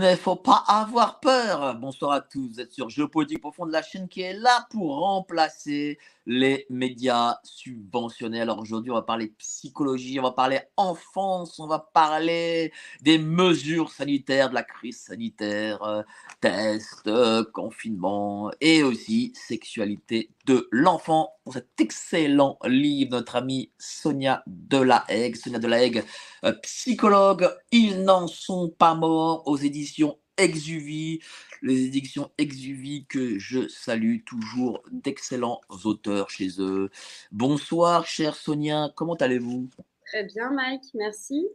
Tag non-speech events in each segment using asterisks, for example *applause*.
Ne faut pas avoir peur. Bonsoir à tous, vous êtes sur Géopolitique Profonde, la chaîne qui est là pour remplacer les médias subventionnés. Alors aujourd'hui, on va parler psychologie, on va parler enfance, on va parler des mesures sanitaires, de la crise sanitaire, euh, tests, euh, confinement et aussi sexualité de l'enfant. Pour cet excellent livre, notre amie Sonia Delahaye, Sonia Delahaye, euh, psychologue, ils n'en sont pas morts aux éditions Exuvie, les éditions Exuvie que je salue, toujours d'excellents auteurs chez eux. Bonsoir, chère Sonia, comment allez-vous? Très bien, Mike, merci.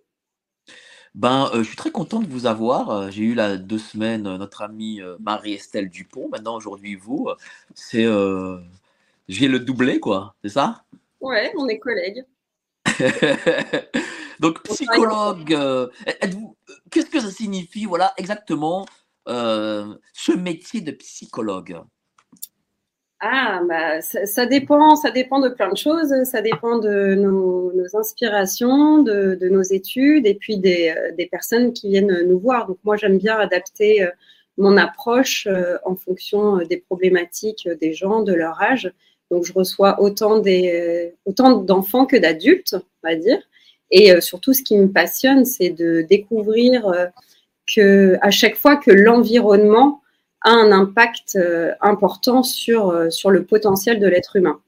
Ben, euh, je suis très content de vous avoir. Euh, J'ai eu là deux semaines euh, notre amie euh, Marie-Estelle Dupont. Maintenant, aujourd'hui, vous, c'est euh, j'ai le doublé, quoi. C'est ça? Ouais, on est collègues. *laughs* Donc, psychologue, êtes-vous- qu'est-ce que ça signifie, voilà, exactement, euh, ce métier de psychologue? Ah, bah, ça, dépend, ça dépend de plein de choses. Ça dépend de nos, inspirations, de, nos études et puis des, euh, des personnes qui viennent nous voir. Donc, moi, j'aime bien adapter euh, mon approche en fonction des problématiques des gens, de leur âge. Donc, je reçois autant autant d'enfants que d'adultes, on va dire. Et surtout, ce qui me passionne, c'est de découvrir que à chaque fois que l'environnement a un impact euh, important sur, euh, sur le potentiel de l'être humain.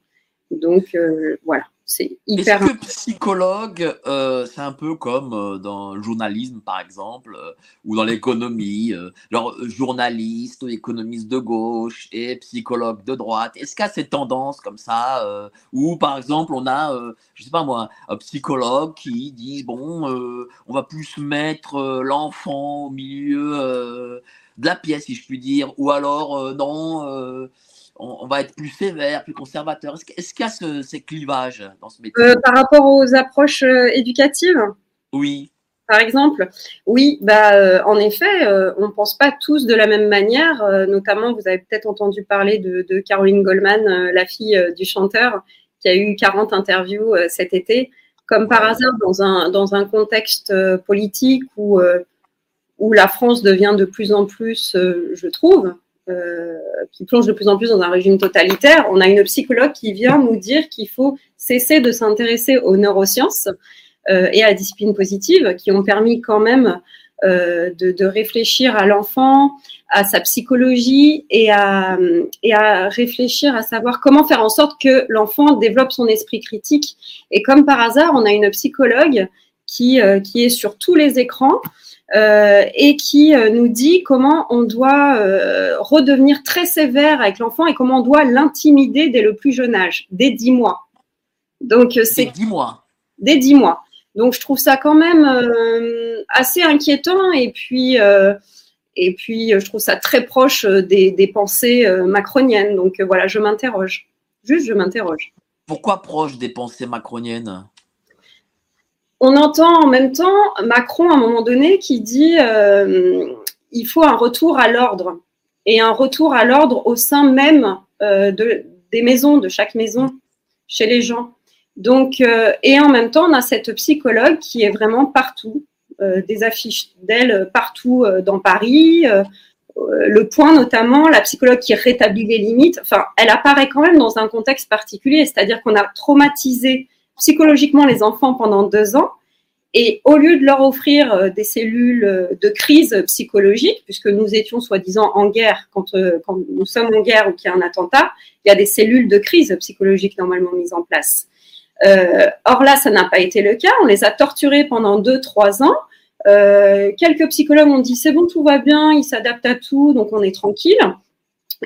Donc euh, voilà, c'est Est-ce que psychologue, euh, c'est un peu comme euh, dans le journalisme, par exemple, euh, ou dans l'économie, euh, genre journaliste ou économiste de gauche et psychologue de droite. Est-ce qu'il y a ces tendances comme ça, où par exemple on a, je sais pas moi, un psychologue qui dit bon, on va plus mettre l'enfant au milieu de la pièce, si je puis dire, ou alors non. On, on va être plus sévère, plus conservateur. Est-ce, qu'il y a ce- ces clivages dans ce métier? Euh, par rapport aux approches euh, éducatives, Oui, par exemple, oui, bah, euh, en effet, on ne pense pas tous de la même manière. notamment, vous avez peut-être entendu parler de, de Caroline Goldman, la fille du chanteur, qui a eu 40 interviews cet été. Comme par hasard, dans un, dans un contexte politique où, euh, où la France devient de plus en plus, euh, je trouve, euh, qui plonge de plus en plus dans un régime totalitaire, on a une psychologue qui vient nous dire qu'il faut cesser de s'intéresser aux neurosciences euh, et à la discipline positive, qui ont permis quand même euh, de, de réfléchir à l'enfant, à sa psychologie et à, et à réfléchir à savoir comment faire en sorte que l'enfant développe son esprit critique. Et comme par hasard, on a une psychologue qui, euh, qui est sur tous les écrans euh, et qui euh, nous dit comment on doit euh, redevenir très sévère avec l'enfant et comment on doit l'intimider dès le plus jeune âge, dès 10 mois. Donc c'est c'est dis-moi. dès 10 mois. Donc je trouve ça quand même euh, assez inquiétant et puis et puis je trouve ça très proche des, des pensées macroniennes. Donc voilà, je m'interroge. Juste, je m'interroge. Pourquoi proche des pensées macroniennes? On entend en même temps Macron à un moment donné qui dit euh, il faut un retour à l'ordre et un retour à l'ordre au sein même euh, de, des maisons, de chaque maison, chez les gens. Donc, euh, et en même temps, on a cette psychologue qui est vraiment partout, des affiches d'elle partout dans Paris, le point notamment, la psychologue qui rétablit les limites. Enfin, elle apparaît quand même dans un contexte particulier, c'est-à-dire qu'on a traumatisé psychologiquement les enfants pendant deux ans. Et au lieu de leur offrir euh, des cellules euh, de crise psychologique, puisque nous étions soi-disant en guerre, quand, euh, quand nous sommes en guerre ou qu'il y a un attentat, il y a des cellules de crise psychologique normalement mises en place. Or là, ça n'a pas été le cas. On les a torturés pendant deux, trois ans. Quelques psychologues ont dit c'est bon, tout va bien, il s'adapte à tout, donc on est tranquille.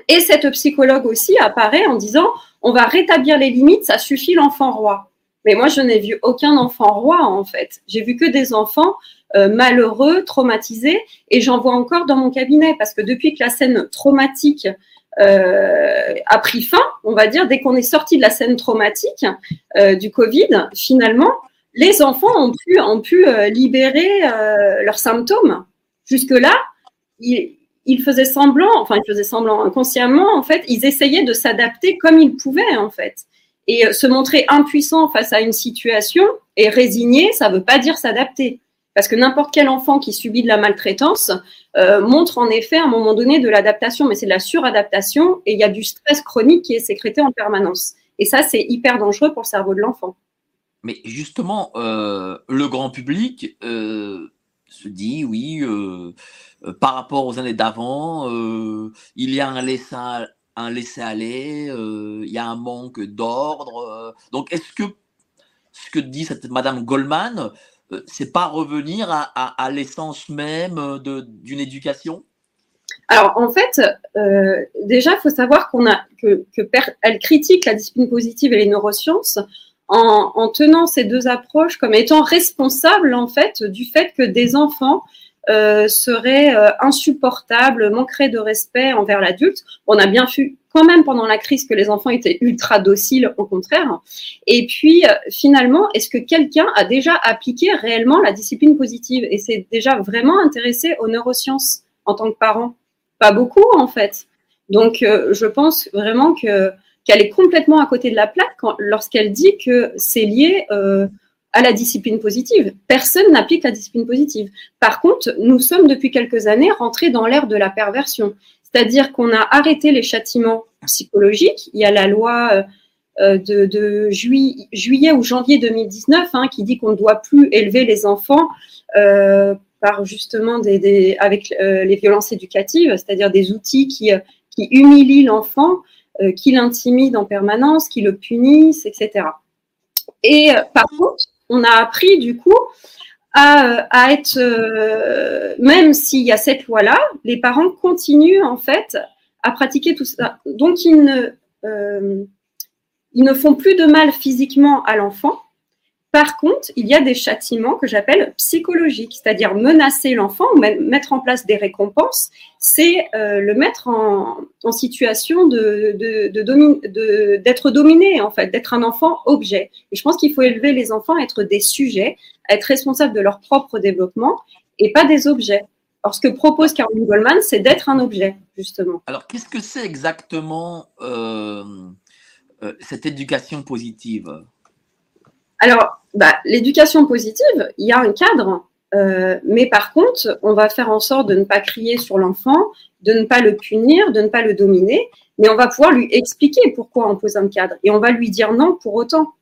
Et cette psychologue aussi apparaît en disant on va rétablir les limites, ça suffit l'enfant roi. Mais moi, je n'ai vu aucun enfant roi en fait. J'ai vu que des enfants euh, malheureux, traumatisés, et j'en vois encore dans mon cabinet parce que depuis que la scène traumatique euh, a pris fin, on va dire, dès qu'on est sorti de la scène traumatique euh, du Covid, finalement, les enfants ont pu, libérer leurs symptômes. Jusque-là, ils, faisaient semblant, enfin, ils faisaient semblant inconsciemment, en fait, ils essayaient de s'adapter comme ils pouvaient, en fait. Et euh, se montrer impuissant face à une situation et résigné, ça ne veut pas dire s'adapter. Parce que n'importe quel enfant qui subit de la maltraitance euh, montre en effet à un moment donné de l'adaptation, mais c'est de la suradaptation et il y a du stress chronique qui est sécrété en permanence. Et ça, c'est hyper dangereux pour le cerveau de l'enfant. Mais justement, euh, le grand public se dit, oui, par rapport aux années d'avant, il y a un laisser, un laisser aller, il y a un manque d'ordre. donc, est-ce que ce que dit cette Madame Goldman, c'est pas revenir à, à, l'essence même d'une éducation? Alors en fait, euh, déjà, il faut savoir qu'on a que, que elle critique la discipline positive et les neurosciences en, en, tenant ces deux approches comme étant responsables en fait du fait que des enfants euh, seraient euh, insupportables, manqueraient de respect envers l'adulte. On a bien vu quand même pendant la crise que les enfants étaient ultra dociles, au contraire. Et puis euh, finalement, est-ce que quelqu'un a déjà appliqué réellement la discipline positive et s'est déjà vraiment intéressé aux neurosciences en tant que parent? Pas beaucoup en fait. Donc je pense vraiment que qu'elle est complètement à côté de la plaque lorsqu'elle dit que c'est lié à la discipline positive. Personne n'applique la discipline positive. Par contre, nous sommes depuis quelques années rentrés dans l'ère de la perversion. C'est-à-dire qu'on a arrêté les châtiments psychologiques. Il y a la loi euh, de, de juillet, ou janvier 2019 hein, qui dit qu'on ne doit plus élever les enfants euh, par justement des, des avec euh, les violences éducatives, c'est-à-dire des outils qui, qui humilient l'enfant euh, qui l'intimident en permanence, qui le punissent, etc. Et euh, par contre, on a appris du coup à, être, euh, même s'il y a cette loi-là, les parents continuent en fait à pratiquer tout ça. Donc ils ne, euh, ils ne font plus de mal physiquement à l'enfant, par contre, il y a des châtiments que j'appelle psychologiques, c'est-à-dire menacer l'enfant ou mettre en place des récompenses, c'est euh, le mettre en, situation d'être dominé, en fait, d'être un enfant objet. Et je pense qu'il faut élever les enfants à être des sujets, à être responsables de leur propre développement et pas des objets. Alors, ce que propose Caroline Goldman, c'est d'être un objet, justement. Alors, qu'est-ce que c'est exactement euh, euh, cette éducation positive? Alors, bah, l'éducation positive, il y a un cadre, euh, mais par contre, on va faire en sorte de ne pas crier sur l'enfant, de ne pas le punir, de ne pas le dominer, mais on va pouvoir lui expliquer pourquoi on pose un cadre et on va lui dire non pour autant.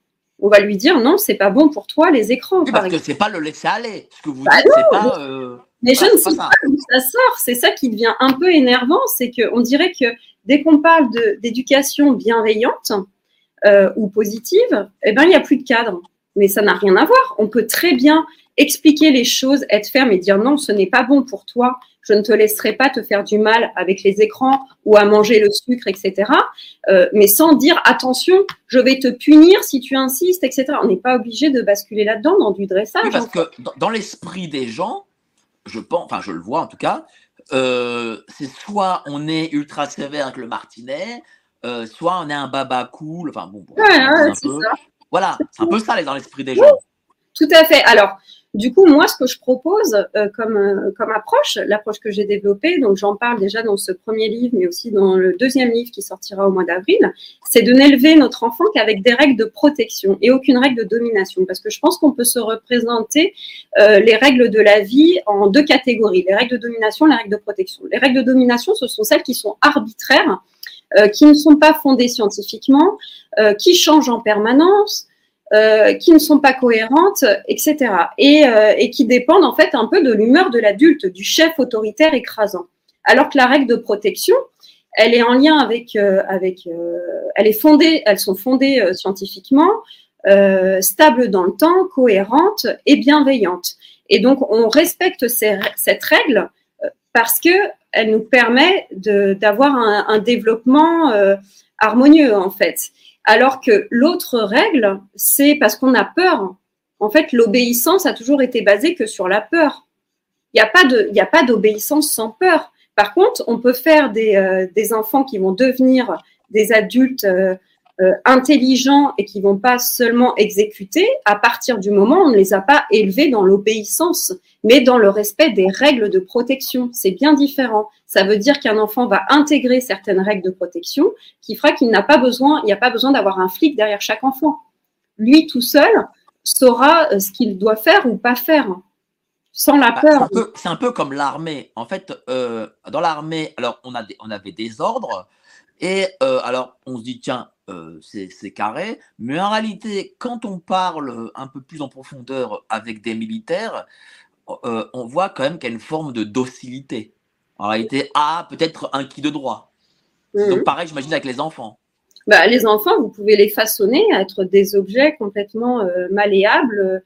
On va lui dire non, c'est pas bon pour toi les écrans. Oui, parce que c'est pas le laisser aller. Ce que vous bah dites, c'est pas. Euh... Mais je ne sais pas d'où ça sort. C'est ça qui devient un peu énervant, c'est qu'on dirait que dès qu'on parle d'éducation bienveillante, euh, ou positive, eh ben, il n'y a plus de cadre. Mais ça n'a rien à voir. On peut très bien expliquer les choses, être ferme et dire non, ce n'est pas bon pour toi. Je ne te laisserai pas te faire du mal avec les écrans ou à manger le sucre, etc. Euh, mais sans dire attention, je vais te punir si tu insistes, etc. On n'est pas obligé de basculer là-dedans dans du dressage. Oui, parce que dans l'esprit des gens, je pense, enfin je le vois en tout cas, euh, c'est soit on est ultra sévère avec le martinet, euh, soit on est un baba cool, enfin bon, ouais, ouais, c'est ça. Voilà, c'est un peu ça dans l'esprit des gens. Tout à fait. Alors, du coup, moi, ce que je propose euh, comme, euh, comme approche, l'approche que j'ai développée, donc j'en parle déjà dans ce premier livre, mais aussi dans le deuxième livre qui sortira au mois d'avril, c'est de n'élever notre enfant qu'avec des règles de protection et aucune règle de domination. Parce que je pense qu'on peut se représenter euh, les règles de la vie en deux catégories, les règles de domination, les règles de protection. Les règles de domination, ce sont celles qui sont arbitraires qui ne sont pas fondées scientifiquement, euh, qui changent en permanence, euh, qui ne sont pas cohérentes, etc. Et, et, qui dépendent en fait un peu de l'humeur de l'adulte, du chef autoritaire écrasant. Alors que la règle de protection, elle est en lien avec, avec elle est fondée, elles sont fondées scientifiquement. euh, stable dans le temps, cohérente et bienveillante. Et donc, on respecte cette règle euh, parce que elle nous permet d'avoir un, développement euh, harmonieux, en fait. Alors que l'autre règle, c'est parce qu'on a peur. En fait, l'obéissance a toujours été basée que sur la peur. Il n'y a pas d'obéissance sans peur. Par contre, on peut faire des, euh, enfants qui vont devenir des adultes euh, euh, intelligents et qui vont pas seulement exécuter à partir du moment où on ne les a pas élevés dans l'obéissance, mais dans le respect des règles de protection. C'est bien différent. Ça veut dire qu'un enfant va intégrer certaines règles de protection qui fera qu'il n'a pas besoin, il n'y a pas besoin d'avoir un flic derrière chaque enfant. Lui tout seul saura euh, ce qu'il doit faire ou pas faire sans la bah, peur. C'est un, peu comme l'armée. En fait, euh, dans l'armée, alors on, a on avait des ordres et alors on se dit tiens euh, c'est carré. Mais en réalité, quand on parle un peu plus en profondeur avec des militaires, euh, on voit quand même qu'il y a une forme de docilité. En réalité, ah, peut-être un qui de droit. Donc mhm. pareil, j'imagine avec les enfants. Bah, les enfants, vous pouvez les façonner à être des objets complètement euh, malléables,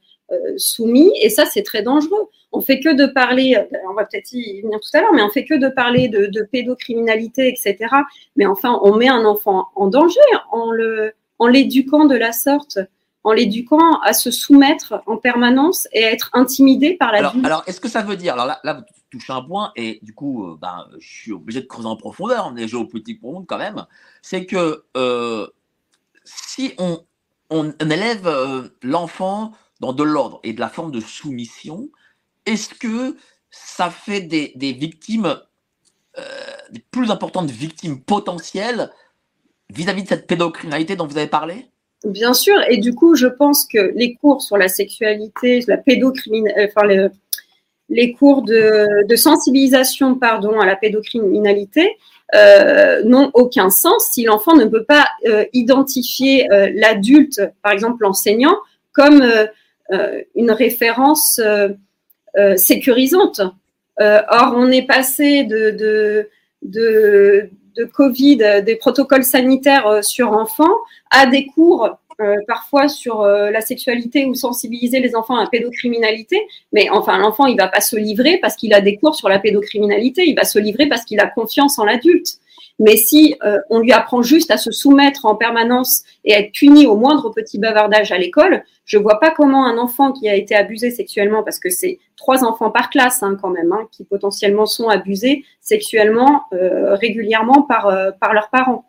soumis, et ça, c'est très dangereux. On fait que de parler, euh, on va peut-être y venir tout à l'heure, mais on fait que de parler de, pédocriminalité, etc. Mais enfin, on met un enfant en danger en le, en l'éduquant de la sorte, en l'éduquant à se soumettre en permanence et à être intimidé par la alors, alors, est-ce que ça veut dire, alors là, là, vous touchez un point, et du coup, euh, ben, je suis obligé de creuser en profondeur, on est géopolitique pour nous quand même, c'est que euh, si on, on élève l'enfant dans de l'ordre et de la forme de soumission, est-ce que ça fait des, victimes, euh, des plus importantes victimes potentielles vis-à-vis de cette pédocriminalité dont vous avez parlé? Bien sûr, et du coup, je pense que les cours sur la sexualité, la pédocriminalité, enfin les, cours de, sensibilisation pardon, à la pédocriminalité euh, n'ont aucun sens si l'enfant ne peut pas euh, identifier l'adulte, par exemple l'enseignant, comme une référence euh, sécurisante. Euh, or, on est passé de, Covid, des protocoles sanitaires euh, sur enfants, à des cours parfois sur la sexualité ou sensibiliser les enfants à la pédocriminalité. Mais enfin, l'enfant, il va pas se livrer parce qu'il a des cours sur la pédocriminalité. Il va se livrer parce qu'il a confiance en l'adulte. Mais si euh, on lui apprend juste à se soumettre en permanence et à être puni au moindre petit bavardage à l'école, je vois pas comment un enfant qui a été abusé sexuellement, parce que c'est trois enfants par classe hein, quand même, hein, qui potentiellement sont abusés sexuellement euh, régulièrement par, euh, par leurs parents.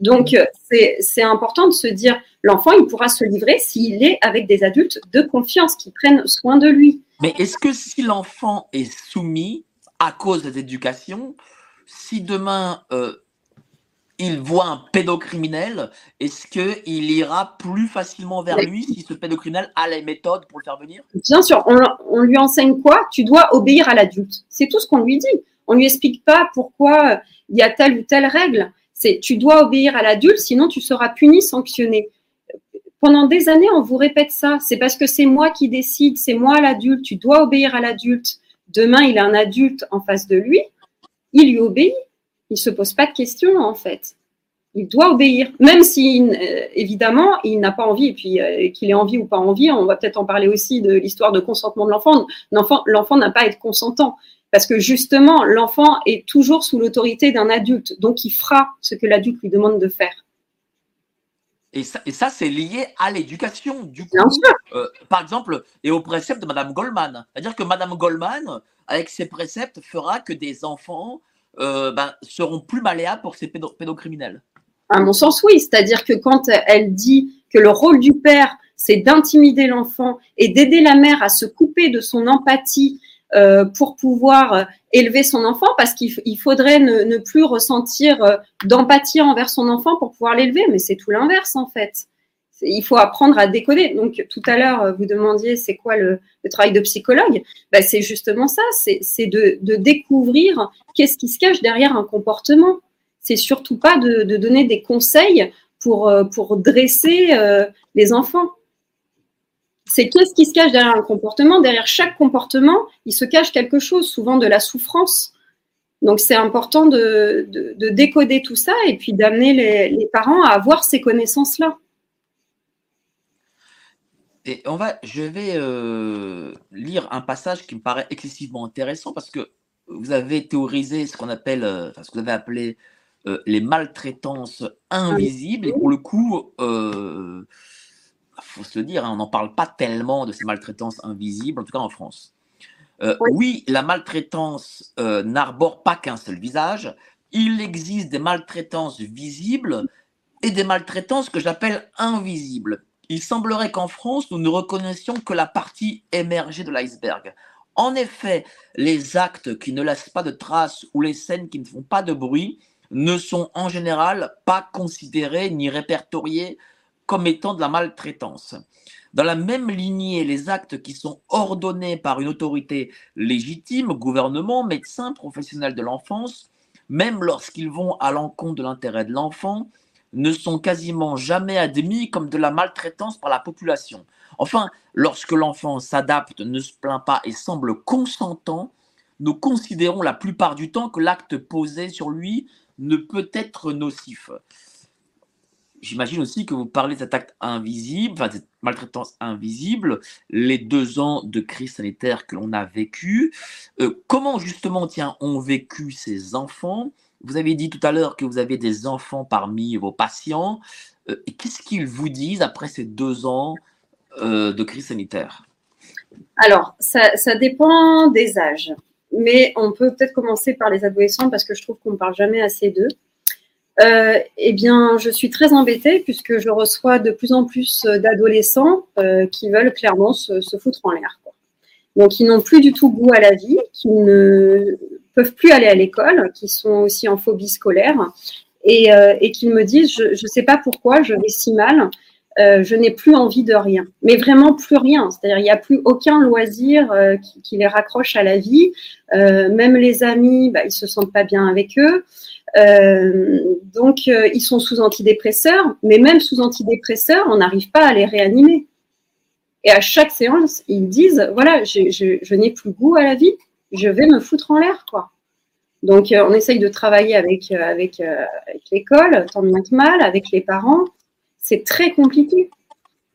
Donc c'est important de se dire, l'enfant, il pourra se livrer s'il est avec des adultes de confiance qui prennent soin de lui. Mais est-ce que si l'enfant est soumis à cause de l'éducation, si demain il voit un pédocriminel, est-ce qu'il ira plus facilement vers lui si ce pédocriminel a les méthodes pour le faire venir? Bien sûr, on, lui enseigne quoi? Tu dois obéir à l'adulte. C'est tout ce qu'on lui dit. On ne lui explique pas pourquoi il y a telle ou telle règle. C'est tu dois obéir à l'adulte, sinon tu seras puni, sanctionné. Pendant des années, on vous répète ça. C'est parce que c'est moi qui décide, c'est moi l'adulte, tu dois obéir à l'adulte. Demain, il a un adulte en face de lui, il lui obéit il se pose pas de questions en fait. Il doit obéir, même si euh, évidemment il n'a pas envie, et puis euh, qu'il ait envie ou pas envie, on va peut-être en parler aussi de l'histoire de consentement de l'enfant. L'enfant n'a pas à être consentant, parce que justement l'enfant est toujours sous l'autorité d'un adulte, donc il fera ce que l'adulte lui demande de faire. Et ça, et ça c'est lié à l'éducation, du coup. Euh, par exemple, et au précepte de Madame Goldman. C'est-à-dire que Madame Goldman, avec ses préceptes, fera que des enfants euh, ben, seront plus malléables pour ces pédocriminels. À mon sens, oui. C'est-à-dire que quand elle dit que le rôle du père, c'est d'intimider l'enfant et d'aider la mère à se couper de son empathie euh, pour pouvoir élever son enfant, parce qu'il faudrait ne, plus ressentir euh, d'empathie envers son enfant pour pouvoir l'élever, mais c'est tout l'inverse en fait il faut apprendre à décoder. Donc, tout à l'heure, vous demandiez c'est quoi le, travail de psychologue? Ben, C'est justement ça, c'est de, découvrir qu'est-ce qui se cache derrière un comportement. C'est surtout pas de, donner des conseils pour, euh, dresser euh, les enfants. C'est qu'est-ce qui se cache derrière un comportement. Derrière chaque comportement, il se cache quelque chose, souvent de la souffrance. Donc, c'est important de, décoder tout ça et puis d'amener les parents à avoir ces connaissances-là. Et on va, je vais euh, lire un passage qui me paraît excessivement intéressant parce que vous avez théorisé ce qu'on appelle, euh, enfin, ce que vous avez appelé euh, les maltraitances invisibles. Et pour le coup, il faut se le dire, hein, on n'en parle pas tellement de ces maltraitances invisibles, en tout cas en France. Oui. oui. la maltraitance n'arbore pas qu'un seul visage. Il existe des maltraitances visibles et des maltraitances que j'appelle invisibles il semblerait qu'en France, nous ne reconnaissions que la partie émergée de l'iceberg. En effet, les actes qui ne laissent pas de traces ou les scènes qui ne font pas de bruit ne sont en général pas considérés ni répertoriés comme étant de la maltraitance. Dans la même lignée, les actes qui sont ordonnés par une autorité légitime, gouvernement, médecin, professionnel de l'enfance, même lorsqu'ils vont à l'encontre de l'intérêt de l'enfant, ne sont quasiment jamais admis comme de la maltraitance par la population. Enfin, lorsque l'enfant s'adapte, ne se plaint pas et semble consentant, nous considérons la plupart du temps que l'acte posé sur lui ne peut être nocif. J'imagine aussi que vous parlez de cet acte invisible, enfin cette maltraitance invisible, les deux ans de crise sanitaire que l'on a vécu. Euh, comment justement, tiens, ont vécu ces enfants? Vous avez dit tout à l'heure que vous avez des enfants parmi vos patients. Euh, qu'est-ce qu'ils vous disent après ces deux ans euh, de crise sanitaire? Alors, ça, dépend des âges. Mais on peut peut-être commencer par les adolescents parce que je trouve qu'on ne parle jamais assez d'eux. Euh, eh bien, je suis très embêtée puisque je reçois de plus en plus d'adolescents qui veulent clairement se, se foutre en l'air. Donc, ils n'ont plus du tout goût à la vie, qui ne peuvent plus aller à l'école, qui sont aussi en phobie scolaire, et, euh, et qui me disent, je ne sais pas pourquoi, je vais si mal, euh, je n'ai plus envie de rien, mais vraiment plus rien. C'est-à-dire, il n'y a plus aucun loisir euh, qui, les raccroche à la vie. même les amis, bah, ils se sentent pas bien avec eux. donc, ils sont sous antidépresseurs, mais même sous antidépresseurs, on n'arrive pas à les réanimer. Et à chaque séance, ils disent, voilà, je, je n'ai plus goût à la vie, je vais me foutre en l'air, quoi. Donc, euh, on essaye de travailler avec, euh, euh, avec l'école, tant bien que mal, avec les parents. C'est très compliqué.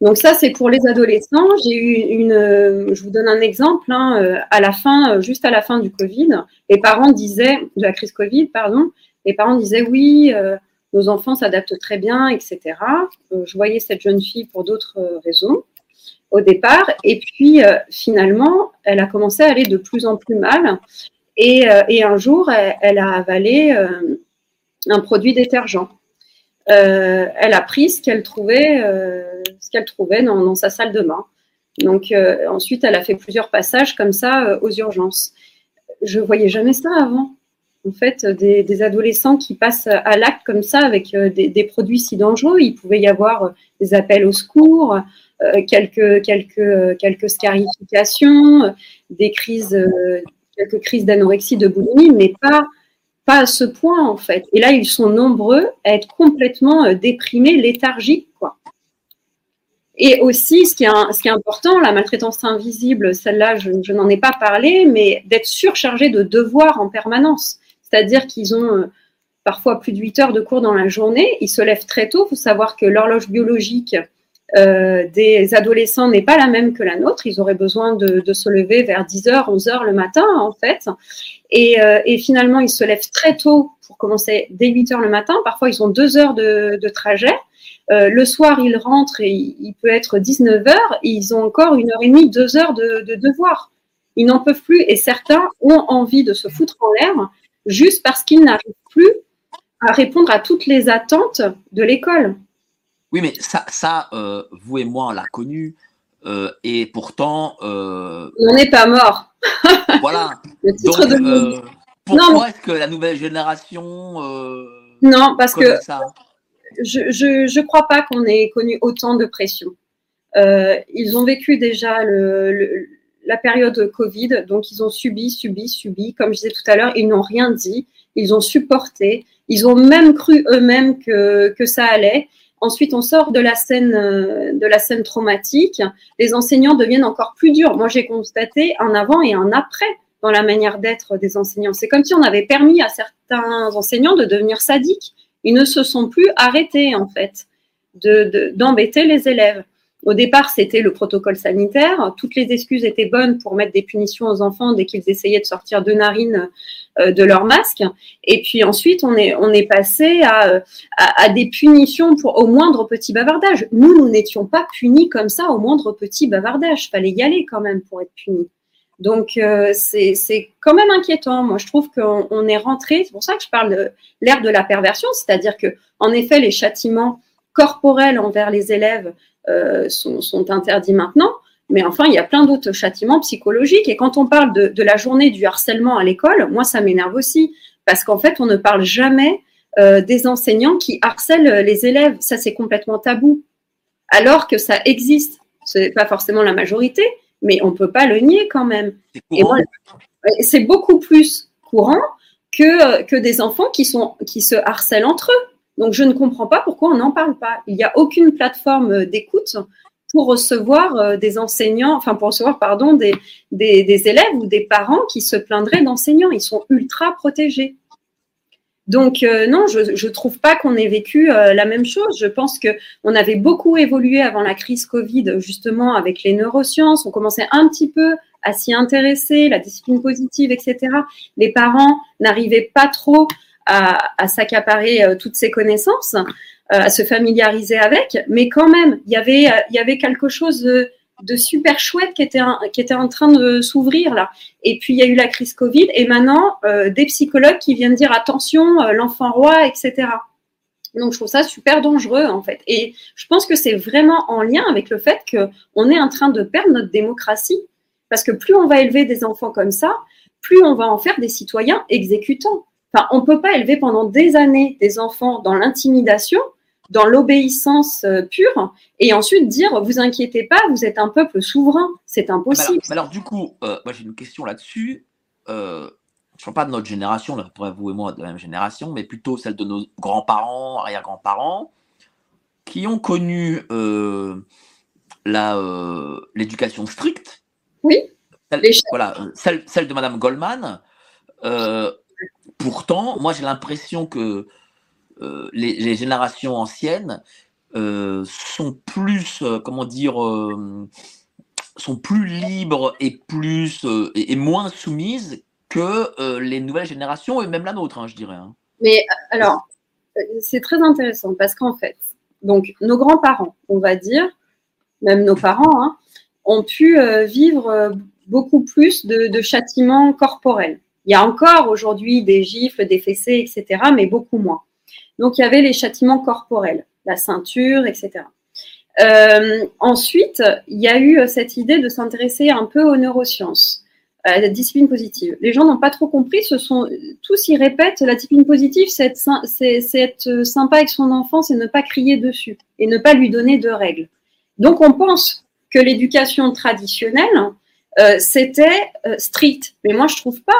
Donc, ça, c'est pour les adolescents. J'ai eu une. Je vous donne un exemple. Hein, à la fin, juste à la fin du Covid, les parents disaient, de la crise Covid, pardon, les parents disaient oui, nos enfants s'adaptent très bien, etc. je voyais cette jeune fille pour d'autres raisons au départ. Et puis, finalement, elle a commencé à aller de plus en plus mal. Et, euh, un jour, elle, a avalé euh, un produit détergent. elle a pris ce qu'elle trouvait, ce qu'elle trouvait dans, sa salle de bain. Donc, ensuite, elle a fait plusieurs passages comme ça aux urgences. Je voyais jamais ça avant en fait, des, adolescents qui passent à l'acte comme ça avec des, produits si dangereux. Il pouvait y avoir des appels au secours, euh, quelques, quelques, quelques scarifications, des crises, euh, quelques crises d'anorexie, de boulimie, mais pas, pas à ce point en fait. Et là, ils sont nombreux à être complètement euh, déprimés, léthargiques, quoi. Et aussi, ce qui, est, ce qui est important, la maltraitance invisible, celle-là, je, n'en ai pas parlé, mais d'être surchargé de devoirs en permanence. C'est-à-dire qu'ils ont parfois plus de 8 heures de cours dans la journée, ils se lèvent très tôt. Il faut savoir que l'horloge biologique euh, des adolescents n'est pas la même que la nôtre. Ils auraient besoin de, se lever vers 10h, 11h le matin, en fait. Euh, et, finalement, ils se lèvent très tôt pour commencer dès 8h le matin. Parfois, ils ont deux heures de, trajet. Euh, le soir, ils rentrent et il, peut être 19h. Et ils ont encore une heure et demie, deux heures de, de devoir. Ils n'en peuvent plus et certains ont envie de se foutre en l'air juste parce qu'ils n'arrivent plus à répondre à toutes les attentes de l'école. Oui, mais ça, ça euh, vous et moi, on l'a connu. Euh, et pourtant. Euh, on n'est pas mort. *laughs* voilà. Donc, pourquoi est-ce que la nouvelle génération. non, parce que. Je ne crois pas qu'on ait connu autant de pression. ils ont vécu déjà le, la période Covid, donc ils ont subi, subi, subi. Comme je disais tout à l'heure, ils n'ont rien dit. Ils ont supporté. Ils ont même cru eux-mêmes que, que ça allait. Ensuite, on sort de la scène, euh, de la scène traumatique. Les enseignants deviennent encore plus durs. Moi, j'ai constaté un avant et un après dans la manière d'être des enseignants. C'est comme si on avait permis à certains enseignants de devenir sadiques. Ils ne se sont plus arrêtés, en fait, d'embêter de, les élèves. Au départ, c'était le protocole sanitaire. Toutes les excuses étaient bonnes pour mettre des punitions aux enfants dès qu'ils essayaient de sortir deux narines de leur masque. Et puis ensuite, on est, on est passé à, à, des punitions pour au moindre petit bavardage. Nous, nous n'étions pas punis comme ça au moindre petit bavardage. Fallait y aller quand même pour être punis. Donc euh, c'est quand même inquiétant. Moi, je trouve qu'on est rentré. C'est pour ça que je parle de l'ère de la perversion, c'est-à-dire que en effet, les châtiments corporels envers les élèves euh, sont, sont, interdits maintenant. Mais enfin, il y a plein d'autres châtiments psychologiques. Et quand on parle de, de la journée du harcèlement à l'école, moi, ça m'énerve aussi. Parce qu'en fait, on ne parle jamais euh, des enseignants qui harcèlent les élèves. Ça, c'est complètement tabou. Alors que ça existe. Ce n'est pas forcément la majorité, mais on ne peut pas le nier quand même. Et c'est beaucoup plus courant que, que des enfants qui, sont, qui se harcèlent entre eux. Donc, je ne comprends pas pourquoi on n'en parle pas. Il n'y a aucune plateforme d'écoute pour recevoir euh, des enseignants, enfin pour recevoir, pardon, des, élèves ou des parents qui se plaindraient d'enseignants. Ils sont ultra protégés. Donc euh, non, je ne trouve pas qu'on ait vécu euh, la même chose. Je pense que on avait beaucoup évolué avant la crise Covid, justement avec les neurosciences. On commençait un petit peu à s'y intéresser, la discipline positive, etc. Les parents n'arrivaient pas trop à, s'accaparer toutes ces connaissances, à se familiariser avec, mais quand même, il y avait, euh, il y avait quelque chose de, super chouette qui était, qui était en train de s'ouvrir là. Et puis il y a eu la crise Covid et maintenant des psychologues qui viennent dire attention, l'enfant roi, etc. Donc je trouve ça super dangereux en fait. Et je pense que c'est vraiment en lien avec le fait qu'on est en train de perdre notre démocratie. Parce que plus on va élever des enfants comme ça, plus on va en faire des citoyens exécutants on ne peut pas élever pendant des années des enfants dans l'intimidation, dans l'obéissance euh, pure, et ensuite dire vous inquiétez pas, vous êtes un peuple souverain. C'est impossible. Alors, du coup, euh, moi j'ai une question là-dessus. Euh, je ne parle pas de notre génération, là, pour vous et moi de la même génération, mais plutôt celle de nos grands-parents, arrière-grands-parents, qui ont connu l'éducation stricte. Oui. voilà, celle, celle, de Madame Goldman. Pourtant, moi j'ai l'impression que euh, les, générations anciennes euh, sont plus, euh, comment dire, sont plus libres et plus et, moins soumises que les nouvelles générations et même la nôtre, hein, je dirais. Hein. Mais alors, c'est très intéressant parce qu'en fait, donc nos grands-parents, on va dire, même nos parents, hein, ont pu vivre beaucoup plus de, de châtiments corporels. Il y a encore aujourd'hui des gifles, des fessées, etc., mais beaucoup moins. Donc, il y avait les châtiments corporels, la ceinture, etc. Euh, ensuite, il y a eu cette idée de s'intéresser un peu aux neurosciences, à la discipline positive. Les gens n'ont pas trop compris, ce sont tous y répètent la discipline positive, c'est être, sympa avec son enfant, c'est ne pas crier dessus et ne pas lui donner de règles. Donc, on pense que l'éducation traditionnelle, euh, c'était euh, strict, mais moi je trouve pas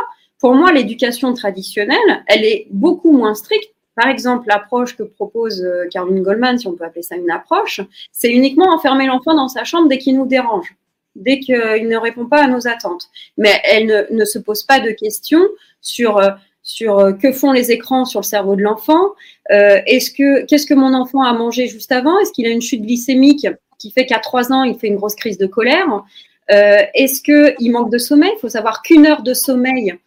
pour moi, l'éducation traditionnelle, elle est beaucoup moins stricte. Par exemple, l'approche que propose euh, Caroline Goldman, si on peut appeler ça une approche, c'est uniquement enfermer l'enfant dans sa chambre dès qu'il nous dérange, dès qu'il ne répond pas à nos attentes. Mais elle ne, se pose pas de questions sur euh, sur euh, que font les écrans sur le cerveau de l'enfant. que qu'est-ce que mon enfant a mangé juste avant? Est-ce qu'il a une chute glycémique qui fait qu'à trois ans il fait une grosse crise de colère? Est-ce que il manque de sommeil? Il faut savoir qu'une heure de sommeil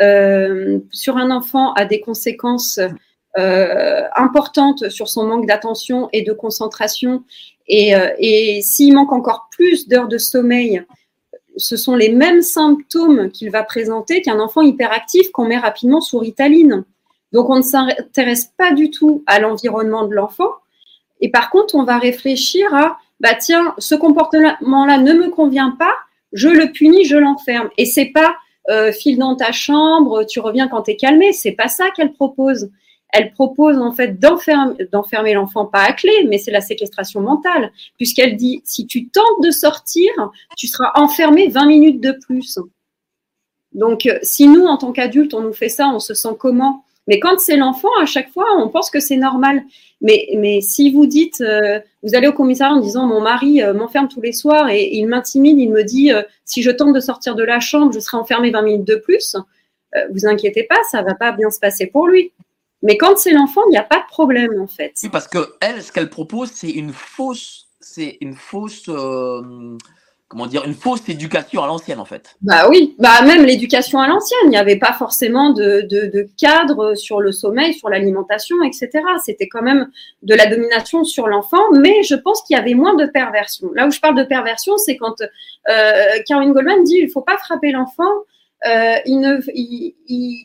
euh, sur un enfant a des conséquences euh, importantes sur son manque d'attention et de concentration. Et, euh, et s'il manque encore plus d'heures de sommeil, ce sont les mêmes symptômes qu'il va présenter qu'un enfant hyperactif qu'on met rapidement sous Ritaline. Donc on ne s'intéresse pas du tout à l'environnement de l'enfant. Et par contre, on va réfléchir à, bah tiens, ce comportement-là ne me convient pas, je le punis, je l'enferme. Et c'est pas euh, file dans ta chambre, tu reviens quand tu es calmé. C'est pas ça qu'elle propose. Elle propose en fait d'enfermer l'enfant pas à clé, mais c'est la séquestration mentale, puisqu'elle dit si tu tentes de sortir, tu seras enfermé 20 minutes de plus. Donc, euh, si nous, en tant qu'adultes, on nous fait ça, on se sent comment? Mais quand c'est l'enfant, à chaque fois, on pense que c'est normal. Mais, mais si vous dites, euh, vous allez au commissariat en disant mon mari euh, m'enferme tous les soirs et, il m'intimide, il me dit euh, si je tente de sortir de la chambre, je serai enfermé 20 minutes de plus, vous inquiétez pas, ça va pas bien se passer pour lui. Mais quand c'est l'enfant, il n'y a pas de problème en fait. Oui, parce que elle, ce qu'elle propose, c'est une fausse c'est une fausse comment dire, une fausse éducation à l'ancienne en fait. Bah oui, bah même l'éducation à l'ancienne, il n'y avait pas forcément de, de, cadre sur le sommeil, sur l'alimentation, etc. C'était quand même de la domination sur l'enfant, mais je pense qu'il y avait moins de perversion. Là où je parle de perversion, c'est quand euh, Caroline Goldman dit il faut pas frapper l'enfant. Euh, il, ne, il,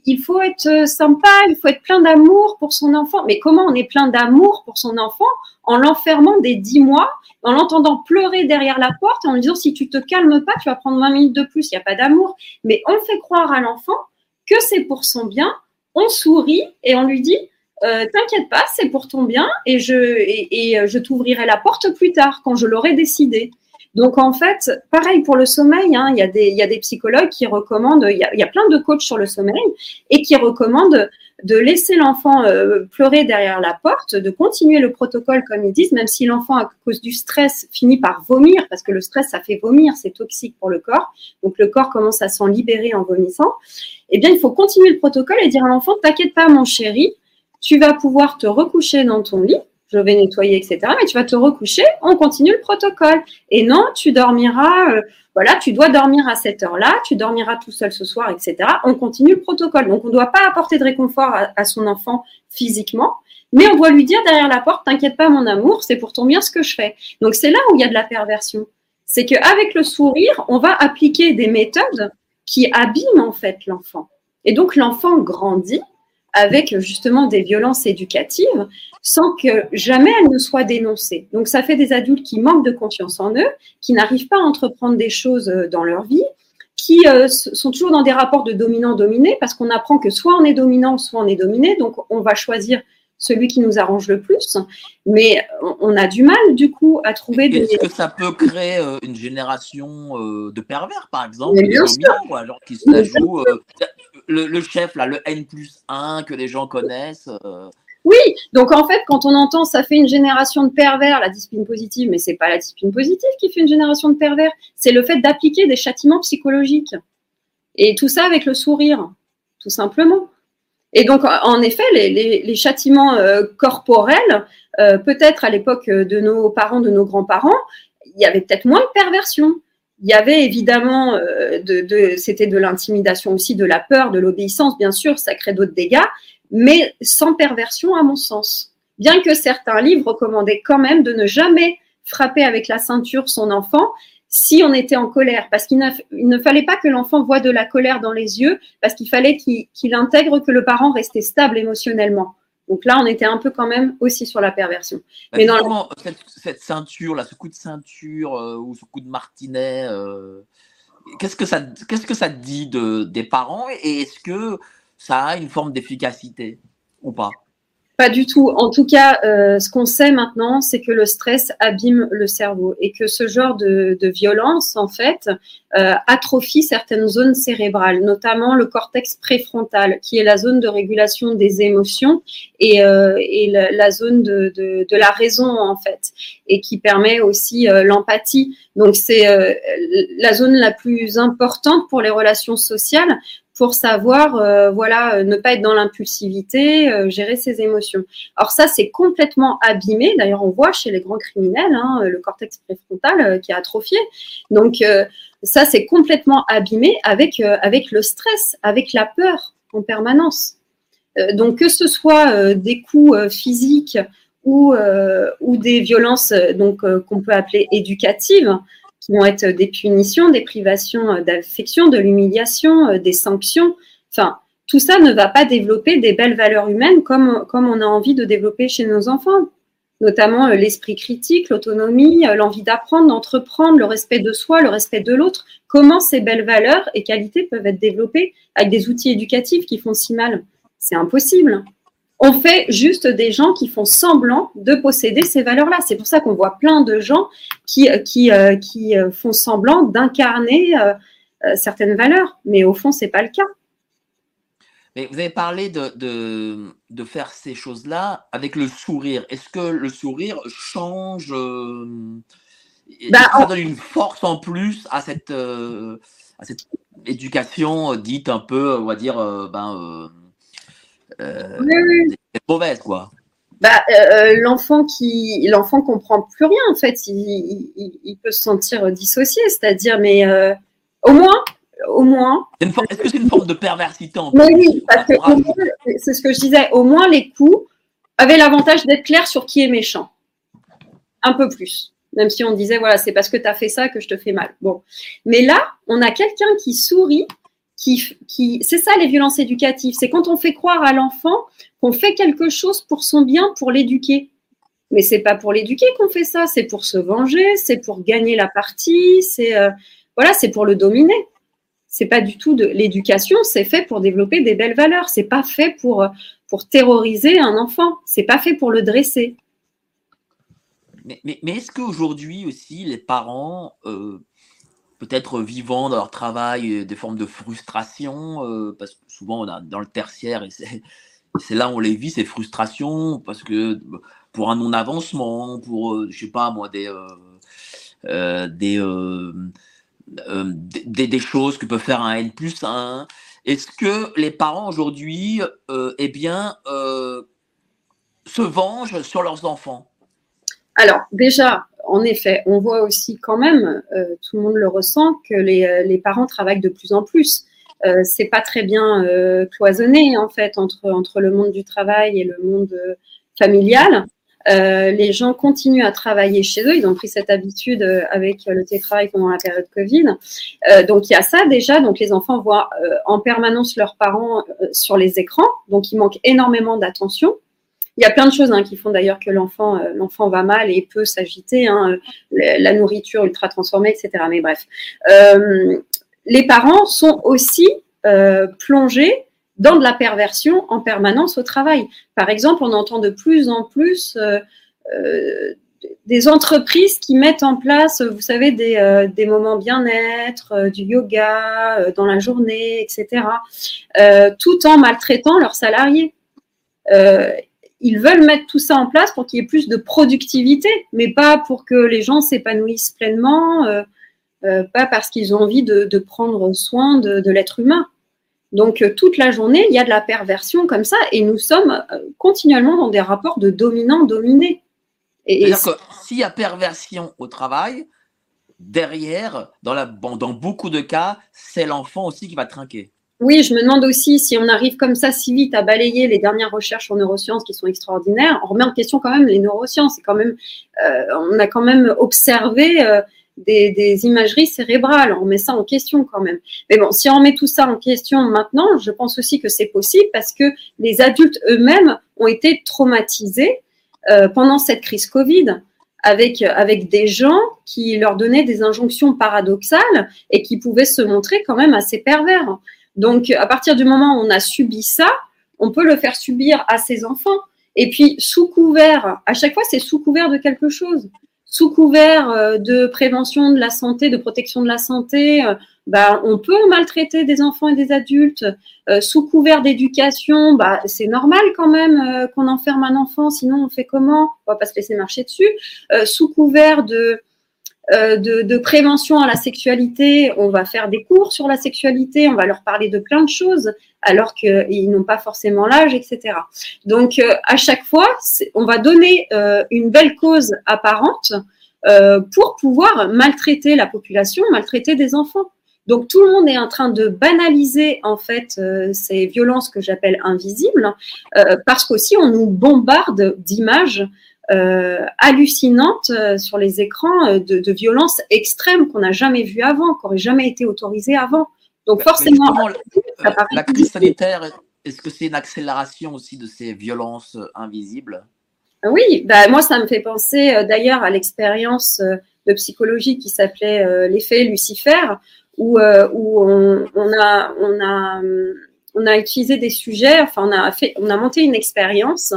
il, faut être sympa, il faut être plein d'amour pour son enfant. Mais comment on est plein d'amour pour son enfant en l'enfermant des dix mois en l'entendant pleurer derrière la porte, en lui disant si tu te calmes pas, tu vas prendre 20 minutes de plus, il n'y a pas d'amour. Mais on fait croire à l'enfant que c'est pour son bien, on sourit et on lui dit euh, T'inquiète pas, c'est pour ton bien et je, et je t'ouvrirai la porte plus tard quand je l'aurai décidé. Donc en fait, pareil pour le sommeil, hein, il, y a des, psychologues qui recommandent, il y, a, il y a plein de coachs sur le sommeil et qui recommandent de laisser l'enfant euh, pleurer derrière la porte, de continuer le protocole comme ils disent, même si l'enfant à cause du stress finit par vomir, parce que le stress ça fait vomir, c'est toxique pour le corps, donc le corps commence à s'en libérer en vomissant. Eh bien, il faut continuer le protocole et dire à l'enfant, t'inquiète pas mon chéri, tu vas pouvoir te recoucher dans ton lit je vais nettoyer, etc. Mais tu vas te recoucher, on continue le protocole. Et non, tu dormiras, euh, voilà, tu dois dormir à cette heure-là, tu dormiras tout seul ce soir, etc. On continue le protocole. Donc, on ne doit pas apporter de réconfort à, son enfant physiquement, mais on doit lui dire derrière la porte, t'inquiète pas, mon amour, c'est pour ton bien ce que je fais. Donc, c'est là où il y a de la perversion. C'est qu'avec le sourire, on va appliquer des méthodes qui abîment en fait l'enfant. Et donc, l'enfant grandit avec justement des violences éducatives sans que jamais elles ne soient dénoncées. Donc ça fait des adultes qui manquent de confiance en eux, qui n'arrivent pas à entreprendre des choses euh, dans leur vie, qui euh, sont toujours dans des rapports de dominant-dominé, parce qu'on apprend que soit on est dominant, soit on est dominé, donc on va choisir celui qui nous arrange le plus, mais on a du mal du coup à trouver des... Est-ce que ça peut créer euh, une génération de pervers, par exemple, bien sûr. genre qui se la jouent, le, chef, là, le N plus 1 que les gens connaissent oui, donc en fait, quand on entend ça fait une génération de pervers, la discipline positive, mais c'est pas la discipline positive qui fait une génération de pervers, c'est le fait d'appliquer des châtiments psychologiques. Et tout ça avec le sourire, tout simplement. Et donc, en effet, les châtiments euh, corporels, euh, peut-être à l'époque de nos parents, de nos grands-parents, il y avait peut-être moins de perversion. Il y avait évidemment, euh, de, c'était de l'intimidation aussi, de la peur, de l'obéissance, bien sûr, ça crée d'autres dégâts, mais sans perversion à mon sens. Bien que certains livres recommandaient quand même de ne jamais frapper avec la ceinture son enfant si on était en colère, parce qu'il ne, fallait pas que l'enfant voie de la colère dans les yeux, parce qu'il fallait qu'il intègre que le parent restait stable émotionnellement. Donc là, on était un peu quand même aussi sur la perversion. Bah, Mais dans cette, ceinture, là, ce coup de ceinture euh, ou ce coup de martinet, euh, qu'est-ce que ça, qu'est-ce que ça dit de, des parents? Et est-ce que ça a une forme d'efficacité ou pas? Pas du tout. En tout cas, euh, ce qu'on sait maintenant, c'est que le stress abîme le cerveau et que ce genre de, violence, en fait, euh, atrophie certaines zones cérébrales, notamment le cortex préfrontal, qui est la zone de régulation des émotions et, euh, la, zone de, de, la raison, en fait, et qui permet aussi l'empathie. Donc, c'est la zone la plus importante pour les relations sociales pour savoir, euh, voilà, euh, ne pas être dans l'impulsivité, euh, gérer ses émotions. Alors ça, c'est complètement abîmé. D'ailleurs, on voit chez les grands criminels hein, le cortex préfrontal qui est atrophié. Donc ça, c'est complètement abîmé avec avec le stress, avec la peur en permanence. donc que ce soit des coups physiques ou ou des violences donc qu'on peut appeler éducatives qui vont être des punitions, des privations euh, d'affection, de l'humiliation, euh, des sanctions. Enfin, tout ça ne va pas développer des belles valeurs humaines comme, comme on a envie de développer chez nos enfants, notamment euh, l'esprit critique, l'autonomie, l'envie d'apprendre, d'entreprendre, le respect de soi, le respect de l'autre. Comment ces belles valeurs et qualités peuvent être développées avec des outils éducatifs qui font si mal? C'est impossible on fait juste des gens qui font semblant de posséder ces valeurs-là. C'est pour ça qu'on voit plein de gens qui, euh, qui, euh, qui euh, font semblant d'incarner certaines valeurs, mais au fond, c'est pas le cas. Mais vous avez parlé de, de, faire ces choses-là avec le sourire. Est-ce que le sourire change, bah, ça donne une force en plus à cette, à cette éducation dite un peu, on va dire, ben, euh, mauvaise, quoi. bah, euh, l'enfant qui l'enfant comprend plus rien en fait. Il, peut se sentir dissocié c'est-à-dire mais euh, au moins au moins. Est-ce que c'est une forme de perversité en oui parce que c'est ce que je disais au moins les coups avaient l'avantage d'être clairs sur qui est méchant. Un peu plus. Même si on disait voilà c'est parce que tu as fait ça que je te fais mal. Bon. Mais là on a quelqu'un qui sourit qui, c'est ça les violences éducatives c'est quand on fait croire à l'enfant qu'on fait quelque chose pour son bien, pour l'éduquer. Mais c'est pas pour l'éduquer qu'on fait ça, c'est pour se venger, c'est pour gagner la partie, c'est euh, voilà, c'est pour le dominer. C'est pas du tout l'éducation, c'est fait pour développer des belles valeurs. C'est pas fait pour pour terroriser un enfant. C'est pas fait pour le dresser. Mais, mais, est-ce qu'aujourd'hui aussi les parents, euh, peut-être vivant dans leur travail euh, des formes de frustration, parce que souvent on a dans le tertiaire et c'est là où on les vit, ces frustrations, parce que pour un non-avancement, pour, euh, je sais pas moi, des, euh, euh, des, des, choses que peut faire un N plus 1. Est-ce que les parents aujourd'hui, eh bien, se vengent sur leurs enfants? Alors, déjà, en effet, on voit aussi quand même, tout le monde le ressent, que les, les parents travaillent de plus en plus. Euh, c'est pas très bien euh, cloisonné en fait entre entre le monde du travail et le monde euh, familial. les gens continuent à travailler chez eux. Ils ont pris cette habitude avec le télétravail pendant la période Covid. donc il y a ça déjà. Donc les enfants voient en permanence leurs parents sur les écrans. Donc il manque énormément d'attention. Il y a plein de choses hein, qui font d'ailleurs que l'enfant l'enfant va mal et peut s'agiter. Hein, la nourriture ultra transformée, etc. Mais bref les parents sont aussi euh, plongés dans de la perversion en permanence au travail. Par exemple, on entend de plus en plus euh, euh, des entreprises qui mettent en place, vous savez, des, moments bien-être, du yoga dans la journée, etc., tout en maltraitant leurs salariés. Ils veulent mettre tout ça en place pour qu'il y ait plus de productivité, mais pas pour que les gens s'épanouissent pleinement. Euh, pas parce qu'ils ont envie de, prendre soin de, l'être humain. Donc euh, toute la journée, il y a de la perversion comme ça, et nous sommes euh, continuellement dans des rapports de dominant-dominé. C'est-à-dire que s'il y a perversion au travail, derrière, dans, la, dans beaucoup de cas, c'est l'enfant aussi qui va trinquer. Oui, je me demande aussi si on arrive comme ça si vite à balayer les dernières recherches en neurosciences qui sont extraordinaires, on remet en question quand même les neurosciences. quand même, on a quand même observé des, imageries cérébrales. On met ça en question quand même. Mais bon, si on met tout ça en question maintenant, je pense aussi que c'est possible parce que les adultes eux-mêmes ont été traumatisés euh, pendant cette crise Covid avec, avec des gens qui leur donnaient des injonctions paradoxales et qui pouvaient se montrer quand même assez pervers. Donc, à partir du moment où on a subi ça, on peut le faire subir à ses enfants. Et puis, sous couvert, à chaque fois, c'est sous couvert de quelque chose sous couvert euh, de prévention de la santé, de protection de la santé, euh, bah, on peut maltraiter des enfants et des adultes. Euh, sous couvert d'éducation, bah, c'est normal quand même qu'on enferme un enfant, sinon on fait comment? On va pas se laisser marcher dessus. sous couvert de, de, de, prévention à la sexualité, on va faire des cours sur la sexualité, on va leur parler de plein de choses alors qu'ils n'ont pas forcément l'âge, etc. Donc, euh, à chaque fois, on va donner euh, une belle cause apparente euh, pour pouvoir maltraiter la population, maltraiter des enfants. Donc, tout le monde est en train de banaliser, en fait, ces violences que j'appelle invisibles, parce qu'aussi, on nous bombarde d'images hallucinantes sur les écrans de, de violences extrêmes qu'on n'a jamais vues avant, qui n'auraient jamais été autorisées avant. Donc forcément, la crise sanitaire, est-ce que c'est une accélération aussi de ces violences euh, invisibles? Oui, bah, moi ça me fait penser euh, d'ailleurs à l'expérience euh, de psychologie qui s'appelait l'effet Lucifer, où, où on, a, on, a, on a utilisé des sujets, enfin on a, fait, on a monté une expérience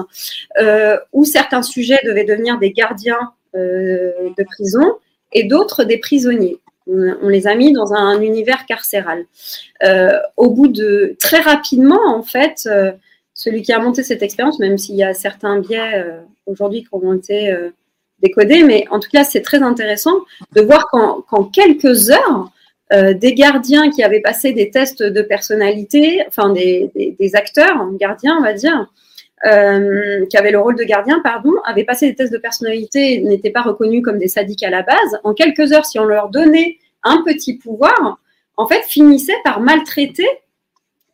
où certains sujets devaient devenir des gardiens de prison et d'autres des prisonniers. On, les a mis dans un, univers carcéral. Euh, au bout de très rapidement, en fait, euh, celui qui a monté cette expérience, même s'il y a certains biais euh, aujourd'hui qui ont été décodés, mais en tout cas, c'est très intéressant de voir qu'en quelques heures, des gardiens qui avaient passé des tests de personnalité, enfin des, acteurs, gardiens, on va dire, euh, qui avaient le rôle de gardien, pardon, avaient passé des tests de personnalité n'étaient pas reconnus comme des sadiques à la base. En quelques heures, si on leur donnait un petit pouvoir, en fait, finissaient par maltraiter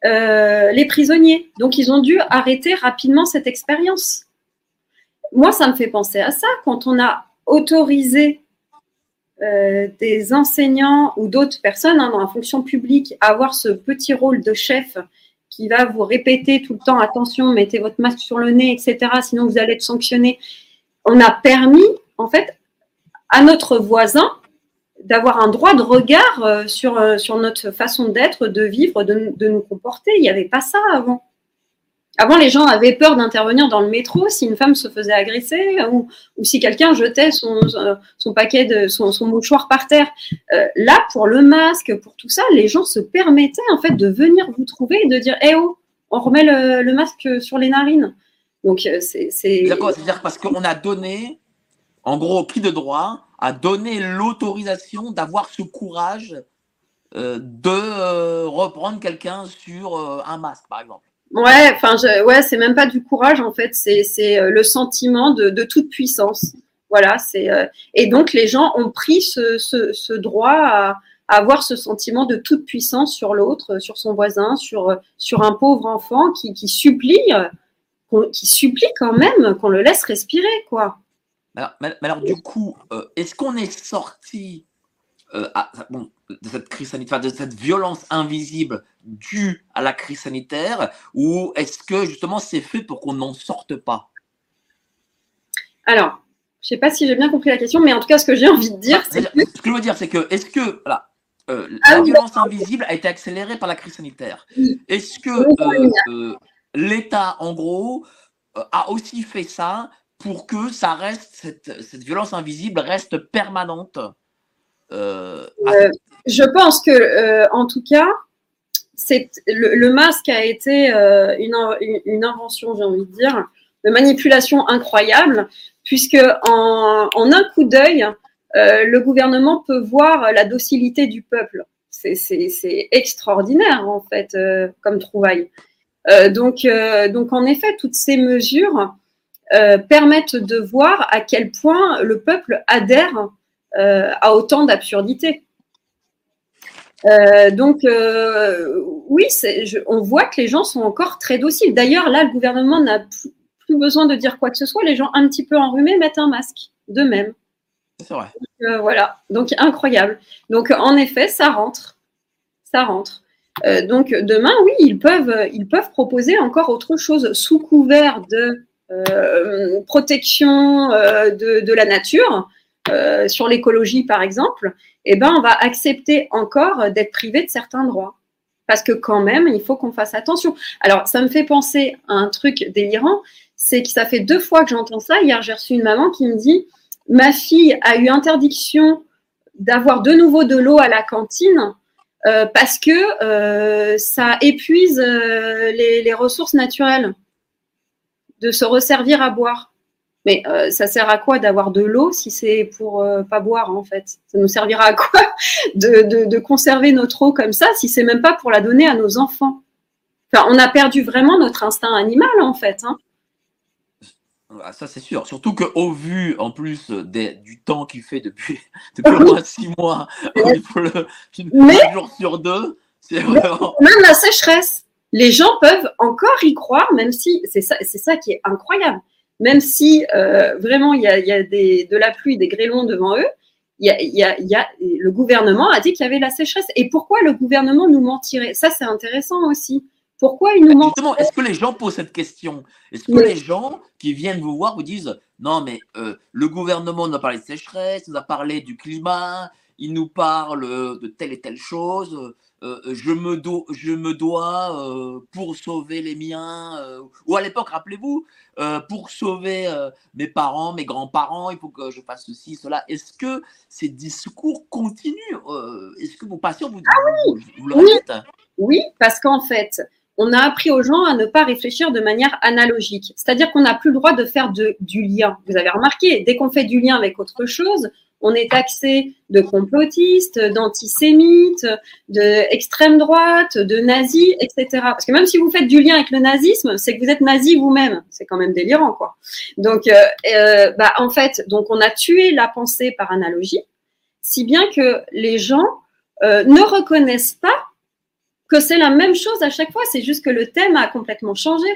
euh, les prisonniers. Donc, ils ont dû arrêter rapidement cette expérience. Moi, ça me fait penser à ça. Quand on a autorisé euh, des enseignants ou d'autres personnes hein, dans la fonction publique avoir ce petit rôle de chef qui va vous répéter tout le temps attention, mettez votre masque sur le nez, etc. Sinon, vous allez être sanctionné. On a permis, en fait, à notre voisin d'avoir un droit de regard euh, sur, euh, sur notre façon d'être, de vivre, de nous comporter. Il n'y avait pas ça avant. Avant, les gens avaient peur d'intervenir dans le métro si une femme se faisait agresser ou, si quelqu'un jetait son, son paquet de son, mouchoir par terre. Euh, là, pour le masque, pour tout ça, les gens se permettaient en fait de venir vous trouver et de dire Eh oh, on remet le, masque sur les narines. Donc euh, c'est. C'est-à-dire parce qu'on a donné, en gros, qui de droit a donné l'autorisation d'avoir ce courage euh, de reprendre quelqu'un sur un masque, par exemple. Ouais, enfin, ouais, c'est même pas du courage en fait, c'est euh, le sentiment de, toute puissance. Voilà, c'est euh, et donc les gens ont pris ce, ce, droit à, à, avoir ce sentiment de toute puissance sur l'autre, sur son voisin, sur sur un pauvre enfant qui, qui supplie, qui supplie quand même qu'on le laisse respirer, quoi. Alors, mais, alors du coup, euh, est-ce qu'on est sorti à, bon, de cette crise sanitaire, de cette violence invisible due à la crise sanitaire, ou est-ce que justement c'est fait pour qu'on n'en sorte pas? Alors, je ne sais pas si j'ai bien compris la question, mais en tout cas, ce que j'ai envie de dire, c'est que... Ce que je veux dire, c'est que, est-ce que voilà, euh, ah la violence invisible a été accélérée par la crise sanitaire? Est-ce que euh, euh, l'État, en gros, a aussi fait ça pour que ça reste, cette, cette violence invisible reste permanente? Je pense que, euh, en tout cas, le, le, masque a été euh, une, invention, j'ai envie de dire, de manipulation incroyable, puisque en, un coup d'œil, euh, le gouvernement peut voir la docilité du peuple. C'est extraordinaire, en fait, euh, comme trouvaille. Euh, donc, donc, en effet, toutes ces mesures permettent de voir à quel point le peuple adhère à autant d'absurdités. Euh, donc, euh, oui, je, on voit que les gens sont encore très dociles. D'ailleurs, là, le gouvernement n'a plus besoin de dire quoi que ce soit. Les gens un petit peu enrhumés mettent un masque d'eux-mêmes. C'est vrai. Euh, voilà, donc incroyable. Donc, en effet, ça rentre. Ça rentre. Euh, donc, demain, oui, ils peuvent, ils peuvent proposer encore autre chose sous couvert de euh, protection de, de, la nature, sur l'écologie, par exemple eh ben, on va accepter encore d'être privé de certains droits. Parce que quand même, il faut qu'on fasse attention. Alors, ça me fait penser à un truc délirant, c'est que ça fait deux fois que j'entends ça. Hier, j'ai reçu une maman qui me dit, ma fille a eu interdiction d'avoir de nouveau de l'eau à la cantine euh, parce que euh, ça épuise euh, les ressources naturelles de se resservir à boire. Mais euh, ça sert à quoi d'avoir de l'eau si c'est pour euh, pas boire en fait? Ça nous servira à quoi de, de, de, conserver notre eau comme ça si c'est même pas pour la donner à nos enfants? Enfin, on a perdu vraiment notre instinct animal en fait. Hein. Ah, ça c'est sûr. Surtout qu'au vu en plus des, du temps qu'il fait depuis, *laughs* depuis au moins six mois, *laughs* il *laughs* un jour sur deux, c'est vraiment... Même la sécheresse, les gens peuvent encore y croire, même si c'est ça, c'est ça qui est incroyable même si euh, vraiment il y a, y a des, de la pluie, des grêlons devant eux, y a, y a, y a, le gouvernement a dit qu'il y avait la sécheresse. Et pourquoi le gouvernement nous mentirait? Ça, c'est intéressant aussi. Pourquoi il nous ment? Justement, est-ce que les gens posent cette question? Est-ce que les gens qui viennent vous voir vous disent non, mais euh, le gouvernement nous a parlé de sécheresse, nous a parlé du climat, il nous parle de telle et telle chose, euh, je, me do je me dois euh, pour sauver les miens, euh, ou à l'époque, rappelez-vous, pour sauver mes parents, mes grands-parents, il faut que je fasse ceci, cela. Est-ce que ces discours continuent Est-ce que vos patients vous, ah oui, vous, le oui. oui, parce qu'en fait, on a appris aux gens à ne pas réfléchir de manière analogique. C'est-à-dire qu'on n'a plus le droit de faire de, du lien. Vous avez remarqué, dès qu'on fait du lien avec autre chose, on est taxé de complotiste, d'antisémite, d'extrême droite, de nazi, etc. Parce que même si vous faites du lien avec le nazisme, c'est que vous êtes nazi vous-même. C'est quand même délirant, quoi. Donc, euh, euh, bah, en fait, donc on a tué la pensée par analogie, si bien que les gens euh, ne reconnaissent pas que c'est la même chose à chaque fois. C'est juste que le thème a complètement changé.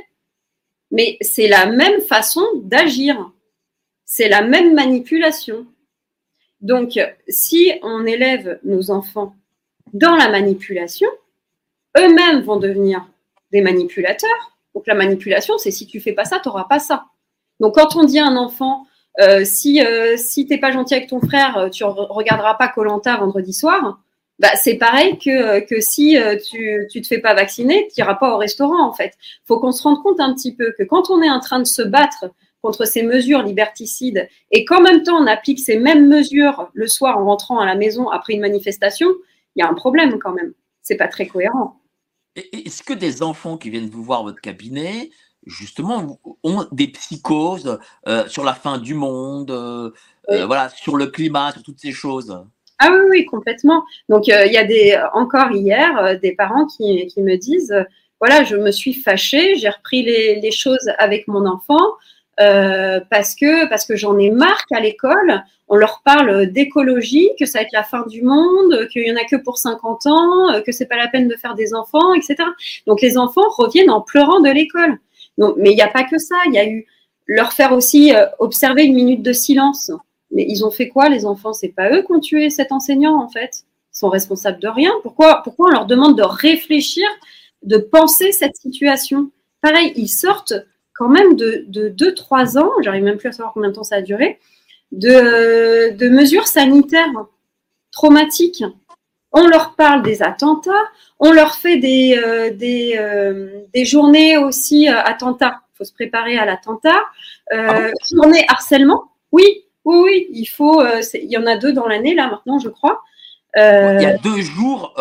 Mais c'est la même façon d'agir. C'est la même manipulation. Donc, si on élève nos enfants dans la manipulation, eux-mêmes vont devenir des manipulateurs. Donc, la manipulation, c'est si tu fais pas ça, tu n'auras pas ça. Donc, quand on dit à un enfant, euh, si, euh, si tu pas gentil avec ton frère, tu ne regarderas pas Colanta vendredi soir, bah, c'est pareil que, si euh, tu ne te fais pas vacciner, tu n'iras pas au restaurant, en fait. Faut qu'on se rende compte un petit peu que quand on est en train de se battre contre ces mesures liberticides et qu'en même temps on applique ces mêmes mesures le soir en rentrant à la maison après une manifestation, il y a un problème quand même. C'est pas très cohérent. Est-ce que des enfants qui viennent vous voir votre cabinet, justement, ont des psychoses euh, sur la fin du monde, euh, voilà, sur le climat, sur toutes ces choses? Ah oui, oui, complètement. Donc, euh, il y a des, encore hier, euh, des parents qui, qui, me disent, euh, voilà, je me suis fâchée, j'ai repris les, les, choses avec mon enfant parce que, parce que j'en ai marre qu'à l'école, on leur parle d'écologie, que ça va être la fin du monde, qu'il y en a que pour 50 ans, que c'est pas la peine de faire des enfants, etc. Donc, les enfants reviennent en pleurant de l'école. Mais il n'y a pas que ça, il y a eu leur faire aussi observer une minute de silence. Mais ils ont fait quoi, les enfants? C'est pas eux qui ont tué cet enseignant, en fait. Ils sont responsables de rien. Pourquoi, pourquoi on leur demande de réfléchir, de penser cette situation? Pareil, ils sortent quand même de 2-3 ans, j'arrive même plus à savoir combien de temps ça a duré, de, de mesures sanitaires traumatiques. On leur parle des attentats, on leur fait des, euh, des, euh, des, journées aussi euh, attentats. Il faut se préparer à l'attentat. Ah journée harcèlement, oui, oui, oui, il faut. Il y en a deux dans l'année, là, maintenant, je crois. Il y a deux jours,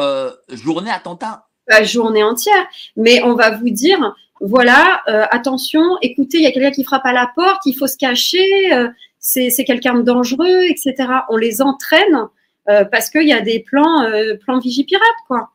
journée attentat. La journée entière. Mais on va vous dire voilà, attention, écoutez, il y a quelqu'un qui frappe à la porte, il faut se cacher, c'est quelqu'un de dangereux, etc. On les entraîne parce qu'il y a des plans, plans vigipirates, quoi.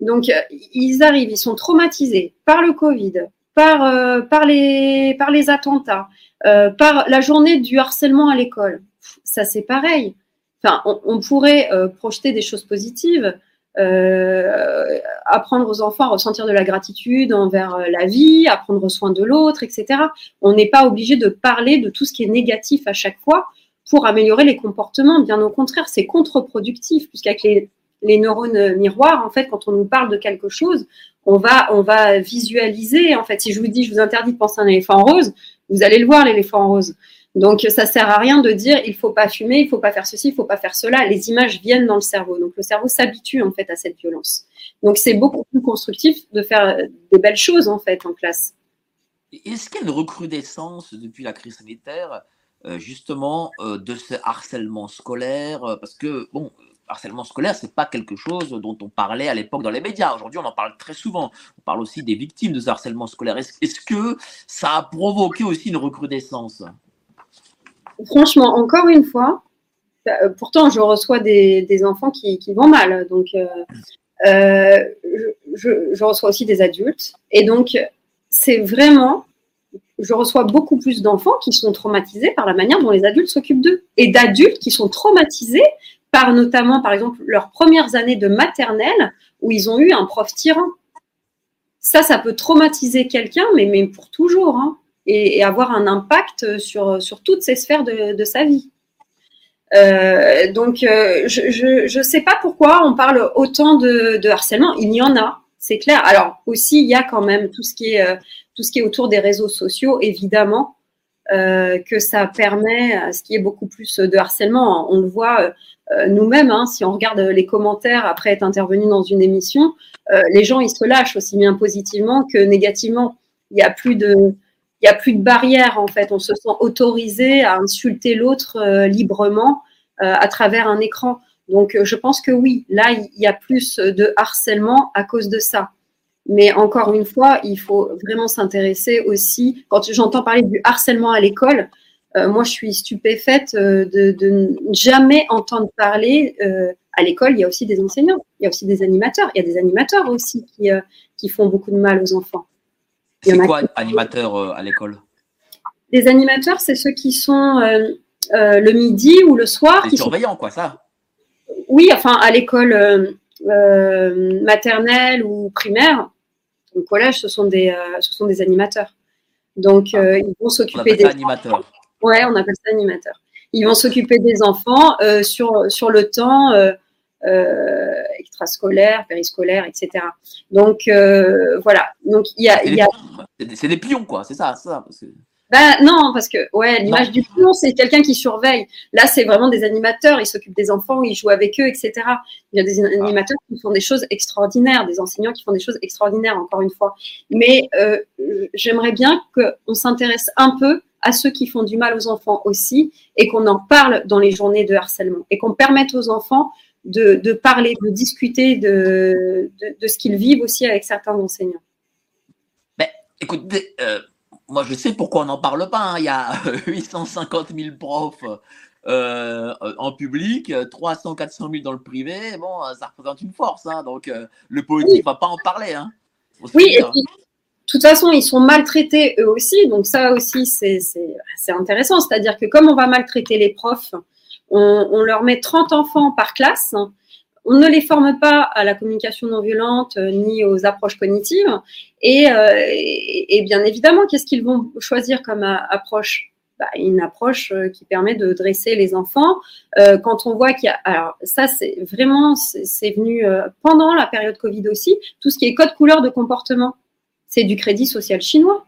Donc, ils arrivent, ils sont traumatisés par le Covid, par, les, attentats, euh, par la journée du harcèlement à l'école. Ça, c'est pareil. Enfin, on, pourrait euh, projeter des choses positives, euh, apprendre aux enfants à ressentir de la gratitude envers la vie, à prendre soin de l'autre, etc. On n'est pas obligé de parler de tout ce qui est négatif à chaque fois pour améliorer les comportements. Bien au contraire, c'est contre-productif, puisqu'avec les, les neurones miroirs, en fait, quand on nous parle de quelque chose, on va, on va visualiser. En fait, si je vous dis, je vous interdis de penser à un éléphant rose, vous allez le voir, l'éléphant rose. Donc, ça sert à rien de dire il faut pas fumer, il faut pas faire ceci, il faut pas faire cela. Les images viennent dans le cerveau. Donc, le cerveau s'habitue en fait à cette violence. Donc, c'est beaucoup plus constructif de faire des belles choses en fait en classe. Est-ce qu'il y a une recrudescence depuis la crise sanitaire, euh, justement, euh, de ce harcèlement scolaire? Parce que, bon, harcèlement scolaire, c'est pas quelque chose dont on parlait à l'époque dans les médias. Aujourd'hui, on en parle très souvent. On parle aussi des victimes de ce harcèlement scolaire. Est-ce que ça a provoqué aussi une recrudescence? Franchement, encore une fois, euh, pourtant, je reçois des, enfants qui, vont mal. Donc, euh, euh, je, reçois aussi des adultes. Et donc, c'est vraiment, je reçois beaucoup plus d'enfants qui sont traumatisés par la manière dont les adultes s'occupent d'eux. Et d'adultes qui sont traumatisés par notamment, par exemple, leurs premières années de maternelle où ils ont eu un prof tyran. Ça, ça peut traumatiser quelqu'un, mais, mais pour toujours, hein, et, avoir un impact sur, sur toutes ces sphères de, sa vie. Euh, donc, euh, je ne sais pas pourquoi on parle autant de, harcèlement. Il y en a, c'est clair. Alors aussi, il y a quand même tout ce qui est, euh, tout ce qui est autour des réseaux sociaux, évidemment, que ça permet ce qu'il y ait beaucoup plus de harcèlement. On le voit nous-mêmes, hein, si on regarde les commentaires après être intervenu dans une émission, les gens ils se lâchent aussi bien positivement que négativement. Il n'y a plus de il y a plus de barrière en fait. On se sent autorisé à insulter l'autre euh, librement à travers un écran. Donc je pense que oui, là il y a plus de harcèlement à cause de ça. Mais encore une fois, il faut vraiment s'intéresser aussi. Quand j'entends parler du harcèlement à l'école, moi, je suis stupéfaite de, de ne jamais entendre parler. à l'école, il y a aussi des enseignants, il y a aussi des animateurs. Il y a des animateurs aussi qui font beaucoup de mal aux enfants. C'est quoi animateur à l'école? Les animateurs, c'est ceux qui sont le midi ou le soir. Les surveillants, quoi, ça? Oui, enfin, à l'école maternelle ou primaire, au collège, ce sont des, ce sont des animateurs. Donc, ah. euh, ils vont s'occuper des. animateurs. Ouais, on appelle ça animateur. Ils vont s'occuper des enfants euh, sur, sur le temps euh, extrascolaire, périscolaire, etc. Donc, voilà. Donc, il y a. C'est des, pions, quoi, c'est ça, ça ben, non, parce que ouais, l'image du pion, c'est quelqu'un qui surveille. Là, c'est vraiment des animateurs, ils s'occupent des enfants, ils jouent avec eux, etc. Il y a des ah. animateurs qui font des choses extraordinaires, des enseignants qui font des choses extraordinaires, encore une fois. Mais euh, j'aimerais bien qu'on s'intéresse un peu à ceux qui font du mal aux enfants aussi et qu'on en parle dans les journées de harcèlement et qu'on permette aux enfants de, de parler, de discuter de, de, de ce qu'ils vivent aussi avec certains enseignants. Ben, écoutez, euh, moi, je sais pourquoi on n'en parle pas. Hein. Il y a *laughs* 850 000 profs euh, en public, 300, 400 000 dans le privé. Bon, ça représente une force. Hein. Donc, euh, le politique ne va pas en parler. Hein. Oui, et puis, de toute façon, ils sont maltraités eux aussi. Donc, ça aussi, c'est intéressant. C'est-à-dire que comme on va maltraiter les profs, on, on, leur met 30 enfants par classe on ne les forme pas à la communication non violente euh, ni aux approches cognitives. Euh, et, bien évidemment, qu'est-ce qu'ils vont choisir comme approche? Bah, Une approche euh, qui permet de dresser les enfants. quand on voit qu'il y a, alors ça c'est vraiment, c'est venu pendant la période Covid aussi, tout ce qui est code couleur de comportement, c'est du crédit social chinois.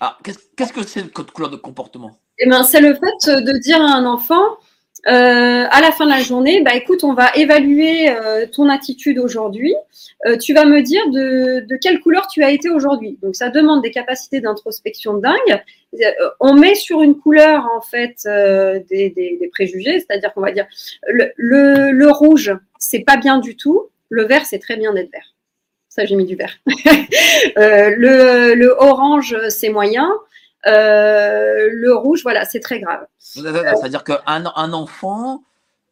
Ah, qu'est-ce que c'est le code couleur de comportement? Eh ben, c'est le fait de dire à un enfant, euh, à la fin de la journée, bah écoute, on va évaluer euh, ton attitude aujourd'hui. Euh, tu vas me dire de, de, quelle couleur tu as été aujourd'hui. Donc ça demande des capacités d'introspection dingue. on met sur une couleur en fait des, des, des, préjugés, c'est-à-dire qu'on va dire le, le, rouge, c'est pas bien du tout. Le vert, c'est très bien d'être vert. Ça, j'ai mis du vert. *laughs* le, le orange, c'est moyen. Euh, le rouge, voilà, c'est très grave. C'est-à-dire qu'un un enfant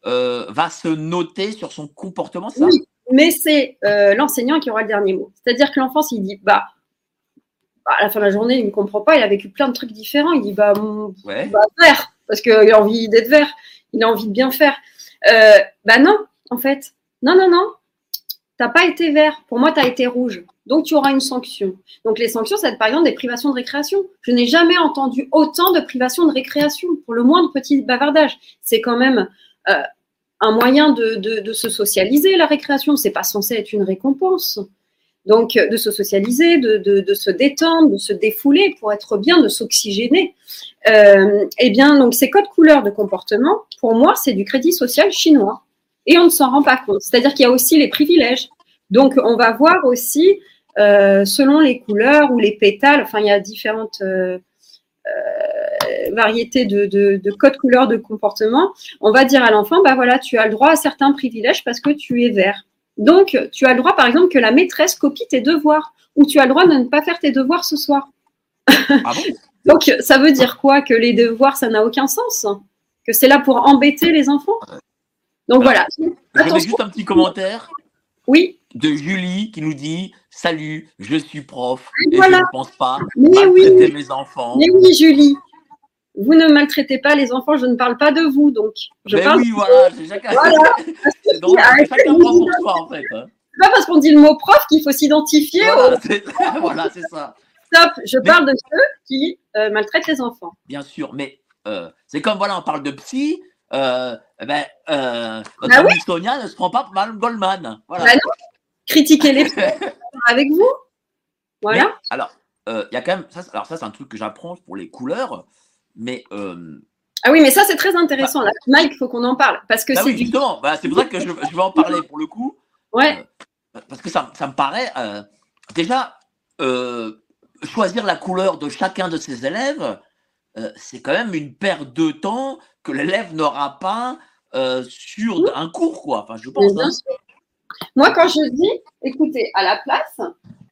euh, va se noter sur son comportement, ça? Oui, mais c'est euh, l'enseignant qui aura le dernier mot. C'est-à-dire que l'enfant, s'il dit, bah, à la fin de la journée, il ne comprend pas, il a vécu plein de trucs différents, il dit, bah, bah vert, parce qu'il a envie d'être vert, il a envie de bien faire. bah non, en fait. Non, non, non. T'as pas été vert. Pour moi, tu as été rouge. Donc, tu auras une sanction. Donc, les sanctions, ça va être par exemple des privations de récréation. Je n'ai jamais entendu autant de privations de récréation pour le moindre petit bavardage. C'est quand même euh, un moyen de, se socialiser, la récréation. C'est pas censé être une récompense. Donc, de se socialiser, de, de, se détendre, de se défouler pour être bien, de s'oxygéner. Euh, eh bien, donc, ces codes couleurs de comportement, pour moi, c'est du crédit social chinois. Et on ne s'en rend pas compte. C'est-à-dire qu'il y a aussi les privilèges. Donc, on va voir aussi euh, selon les couleurs ou les pétales. Enfin, il y a différentes euh, euh, variétés de, de, codes couleurs de comportement. On va dire à l'enfant, bah voilà, tu as le droit à certains privilèges parce que tu es vert. Donc, tu as le droit, par exemple, que la maîtresse copie tes devoirs ou tu as le droit de ne pas faire tes devoirs ce soir. Ah *laughs* Donc, ça veut dire quoi? Que les devoirs, ça n'a aucun sens? Que c'est là pour embêter les enfants? Donc voilà. Je mets juste un petit commentaire. Oui. De Julie qui nous dit Salut, je suis prof et je ne pense pas maltraiter mes enfants. Mais oui, Julie. Vous ne maltraitez pas les enfants, je ne parle pas de vous, donc. Je Mais oui, voilà, c'est chacun. Voilà. *laughs* c'est donc, chacun prend pour soi, en fait. Hein. Pas parce qu'on dit le mot prof qu'il faut s'identifier. Voilà, *laughs* c'est ça. Stop, je parle de ceux qui euh, maltraitent les enfants. Bien sûr, mais euh, c'est comme, voilà, on parle de psy, euh, eh ben, euh, notre ah Sonia ne se prend pas pour Mme Goldman. Voilà. Bah Critiquez les *laughs* avec vous. Voilà. alors, euh, il y a quand même. Ça, alors, ça, c'est un truc que j'apprends pour les couleurs. Mais. Euh, ah oui, mais ça, c'est très intéressant. Bah, Mike, il faut qu'on en parle. Parce que bah c'est. Oui, justement. Bah, c'est pour ça que je, je, vais en parler *laughs* pour le coup. Ouais. parce que ça, ça me paraît. déjà, choisir la couleur de chacun de ses élèves, c'est quand même une perte de temps que l'élève n'aura pas euh, sur un cours, quoi. Enfin, je pense. Hein. Moi, quand je dis, écoutez, à la place,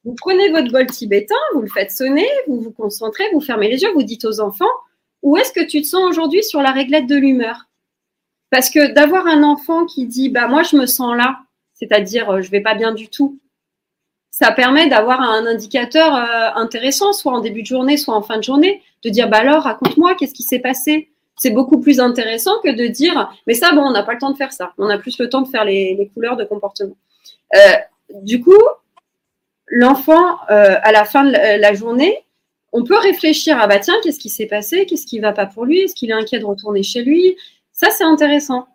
vous prenez votre bol tibétain, vous le faites sonner, vous vous concentrez, vous fermez les yeux, vous dites aux enfants, Où est-ce que tu te sens aujourd'hui sur la réglette de l'humeur? Parce que d'avoir un enfant qui dit bah moi je me sens là, c'est-à-dire euh, je vais pas bien du tout, ça permet d'avoir un indicateur euh, intéressant, soit en début de journée, soit en fin de journée, de dire bah alors raconte-moi qu'est-ce qui s'est passé? C'est beaucoup plus intéressant que de dire mais ça bon on n'a pas le temps de faire ça, on a plus le temps de faire les, couleurs de comportement. Euh, du coup, l'enfant à la fin de la journée, on peut réfléchir à bah tiens, qu'est-ce qui s'est passé, qu'est-ce qui va pas pour lui, est-ce qu'il est inquiet de retourner chez lui? Ça, c'est intéressant.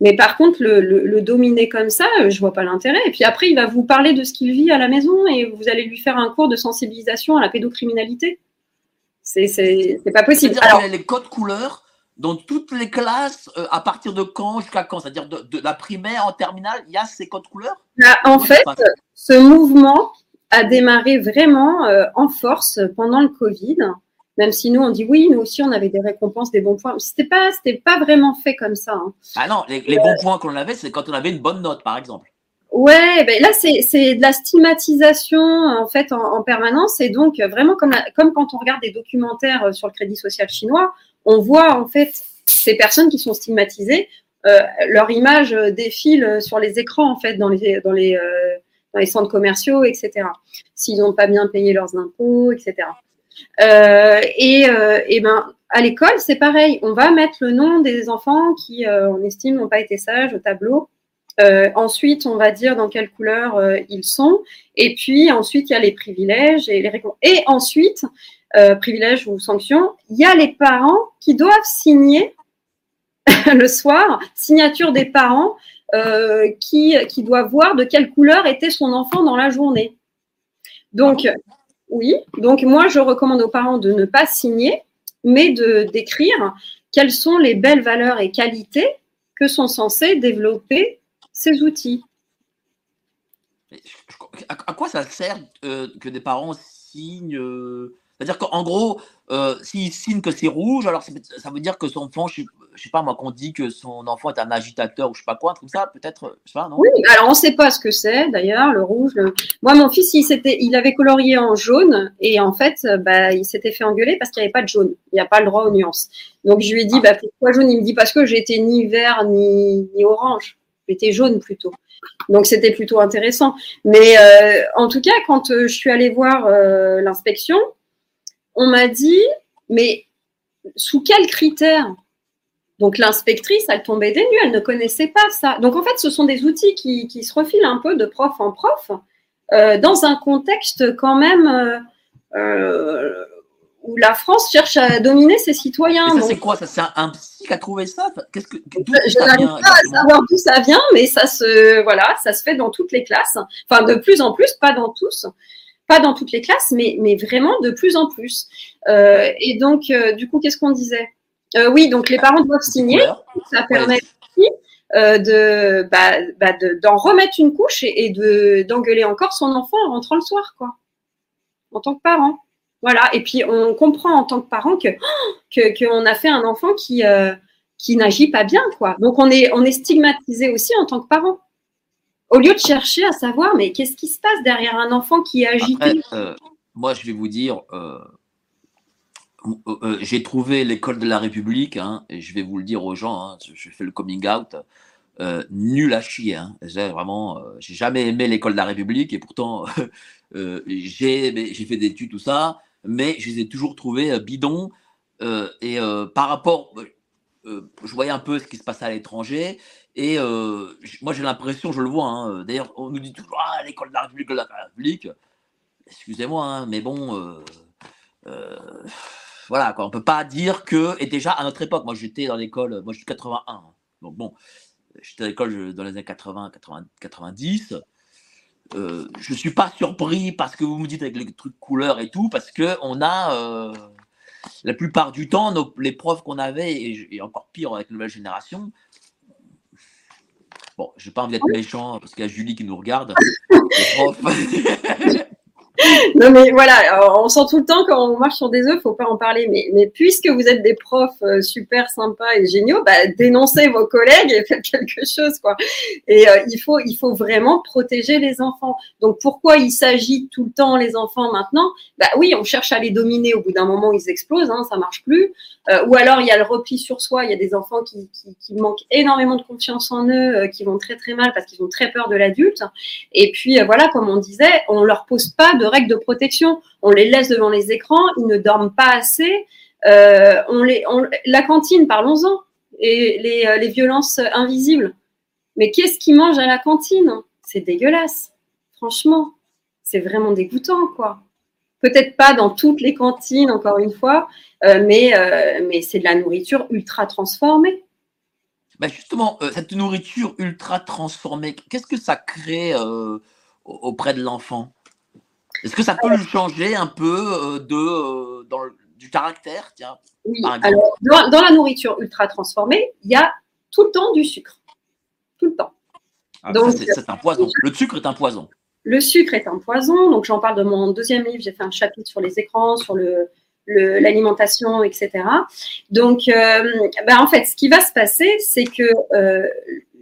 Mais par contre, le, dominer comme ça, euh, je vois pas l'intérêt. Et puis après, il va vous parler de ce qu'il vit à la maison et vous allez lui faire un cours de sensibilisation à la pédocriminalité. C'est pas possible. Alors, les codes couleurs dans toutes les classes, euh, à partir de quand jusqu'à quand? C'est-à-dire de, la primaire en terminale, il y a ces codes couleurs? Bah, En fait, ce mouvement, a démarré vraiment euh, en force pendant le Covid. Même si nous, on dit oui, nous aussi, on avait des récompenses, des bons points. C'était pas, pas vraiment fait comme ça. Hein. Ah non, les, bons points qu'on avait, c'est quand on avait une bonne note, par exemple. Ouais, ben là, c'est de la stigmatisation en fait en, permanence. Et donc, vraiment, comme, comme quand on regarde des documentaires euh, sur le crédit social chinois, on voit en fait ces personnes qui sont stigmatisées, euh, leur image défile sur les écrans en fait dans les dans les dans les centres commerciaux, etc. S'ils n'ont pas bien payé leurs impôts, etc. Euh, et, euh, et, ben à l'école, c'est pareil. On va mettre le nom des enfants qui, euh, on estime, n'ont pas été sages au tableau. Euh, ensuite, on va dire dans quelle couleur euh, ils sont. Et puis ensuite, il y a les privilèges et les récompenses. Et ensuite, privilèges ou sanctions, il y a les parents qui doivent signer *laughs* le soir, signature des parents euh, qui, qui doit voir de quelle couleur était son enfant dans la journée. Donc, oui, donc moi, je recommande aux parents de ne pas signer, mais de d'écrire quelles sont les belles valeurs et qualités que sont censés développer ces outils. À quoi ça sert euh, que des parents signent euh, C'est-à-dire qu'en gros, euh, s'il signe que c'est rouge, alors ça veut dire que son enfant, je, ne sais pas moi, qu'on dit que son enfant est un agitateur ou je sais pas quoi, un truc ça, peut-être, je sais pas, non? Oui, alors on ne sait pas ce que c'est d'ailleurs, le rouge. Moi, mon fils, il, il avait colorié en jaune et en fait, bah, il s'était fait engueuler parce qu'il n'y avait pas de jaune. Il n'y a pas le droit aux nuances. Donc je lui ai dit, bah, pourquoi jaune? Il me dit parce que j'étais ni vert ni, ni orange. J'étais jaune plutôt. Donc c'était plutôt intéressant. Mais euh, en tout cas, quand euh, je suis allée voir l'inspection, on m'a dit, mais sous quels critères? Donc l'inspectrice, elle tombait des nues, elle ne connaissait pas ça. Donc en fait, ce sont des outils qui, se refilent un peu de prof en prof, euh, dans un contexte quand même euh, euh, où la France cherche à dominer ses citoyens. ça, c'est quoi? C'est un, psy qui a trouvé ça? Qu'est-ce que Je n'arrive pas à savoir d'où ça vient, mais ça se voilà, ça se fait dans toutes les classes. Enfin, de plus en plus, pas dans tous pas dans toutes les classes, mais, mais vraiment de plus en plus. Euh, et donc, euh, du coup, qu'est-ce qu'on disait? Euh, Oui, donc les parents doivent signer. Ça permet aussi de, bah, bah d'en remettre une couche et, de, d'engueuler encore son enfant en rentrant le soir, quoi. En tant que parent. Voilà. Et puis, on comprend en tant que parent que, *gasps* que, qu'on a fait un enfant qui, qui n'agit pas bien, quoi. Donc, on est, on est stigmatisé aussi en tant que parent au lieu de chercher à savoir, mais qu'est-ce qui se passe derrière un enfant qui est agité euh, Moi, je vais vous dire, euh, euh, j'ai trouvé l'école de la République, hein, et je vais vous le dire aux gens, hein, je, fais le coming out, nul à chier. Hein. J'ai vraiment, j'ai jamais aimé l'école de la République, et pourtant, *laughs* j'ai fait des études, tout ça, mais je les ai toujours trouvés bidons. et par rapport, je voyais un peu ce qui se passait à l'étranger, et euh, moi, j'ai l'impression, je le vois, hein, euh, d'ailleurs, on nous dit toujours ah, l'école de la République, de la République. Excusez-moi, hein, mais bon, euh, euh, voilà, quoi, on peut pas dire que. Et déjà, à notre époque, moi, j'étais dans l'école, moi, je suis 81. Hein, donc, bon, j'étais à l'école dans les années 80, 80 90. Je ne suis pas surpris parce que vous me dites avec les trucs couleurs et tout, parce qu'on a. la plupart du temps, nos, les profs qu'on avait, et, et, encore pire avec la nouvelle génération, Bon, j'ai pas envie d'être méchant parce qu'il y a Julie qui nous regarde. *laughs* *laughs* *laughs* non mais voilà, on sent tout le temps quand on marche sur des œufs, faut pas en parler. Mais, puisque vous êtes des profs euh, super sympas et géniaux, bah, dénoncez vos collègues et faites quelque chose quoi. Et euh, il faut il faut vraiment protéger les enfants. Donc pourquoi il s'agit tout le temps les enfants maintenant? Bah oui, on cherche à les dominer. Au bout d'un moment, ils explosent, hein, ça marche plus. Euh, ou alors il y a le repli sur soi. Il y a des enfants qui, manquent énormément de confiance en eux, qui vont très très mal parce qu'ils ont très peur de l'adulte. Et puis voilà, comme on disait, on leur pose pas de règles de protection. On les laisse devant les écrans, ils ne dorment pas assez. Euh, on les, la cantine, parlons-en, et les, euh, les, violences invisibles. Mais qu'est-ce qu'ils mangent à la cantine? C'est dégueulasse, franchement. C'est vraiment dégoûtant, quoi. Peut-être pas dans toutes les cantines, encore une fois, euh, mais, mais c'est de la nourriture ultra transformée. Bah justement, cette nourriture ultra transformée, qu'est-ce que ça crée auprès de l'enfant? Est-ce que ça peut lui changer un peu euh, de, euh, dans du caractère tiens, Oui, alors dans, la nourriture ultra transformée, il y a tout le temps du sucre. Tout le temps. Ah, donc, c'est un poison. Le sucre est un poison. Le sucre est un poison. Donc, j'en parle de mon deuxième livre. J'ai fait un chapitre sur les écrans, sur le, l'alimentation, etc. Donc, euh, ben, en fait, ce qui va se passer, c'est que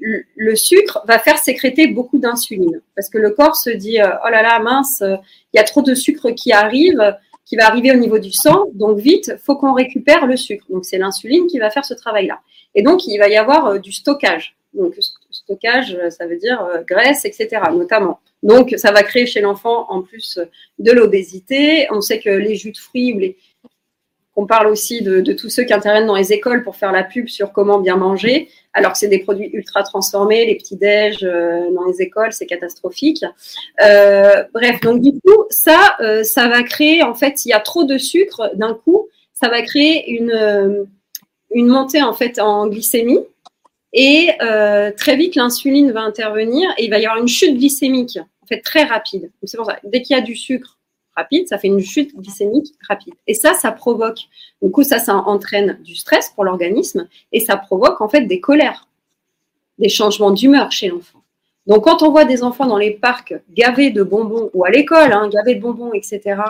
le sucre va faire sécréter beaucoup d'insuline. Parce que le corps se dit euh, oh là là mince il y a trop de sucre qui arrive qui va arriver au niveau du sang. Donc vite faut qu'on récupère le sucre. Donc c'est l'insuline qui va faire ce travail là et donc il va y avoir euh, du stockage. Donc stockage ça veut dire euh, graisse etc notamment. Donc ça va créer chez l'enfant en plus de l'obésité. On sait que les jus de fruits ou les on parle aussi de, tous ceux qui interviennent dans les écoles pour faire la pub sur comment bien manger, alors que c'est des produits ultra transformés, les petits déj euh, dans les écoles, c'est catastrophique. Euh, bref, donc du coup, ça, euh, ça va créer, en fait, il y a trop de sucre d'un coup, ça va créer une, une montée en fait en glycémie. Et très vite, l'insuline va intervenir et il va y avoir une chute glycémique, en fait, très rapide. C'est pour ça, dès qu'il y a du sucre, rapide, ça fait une chute glycémique rapide. Et ça, ça provoque, du coup, ça, ça entraîne du stress pour l'organisme et ça provoque en fait des colères, des changements d'humeur chez l'enfant. Donc, quand on voit des enfants dans les parcs gavés de bonbons ou à l'école, hein, gavés de bonbons, etc.,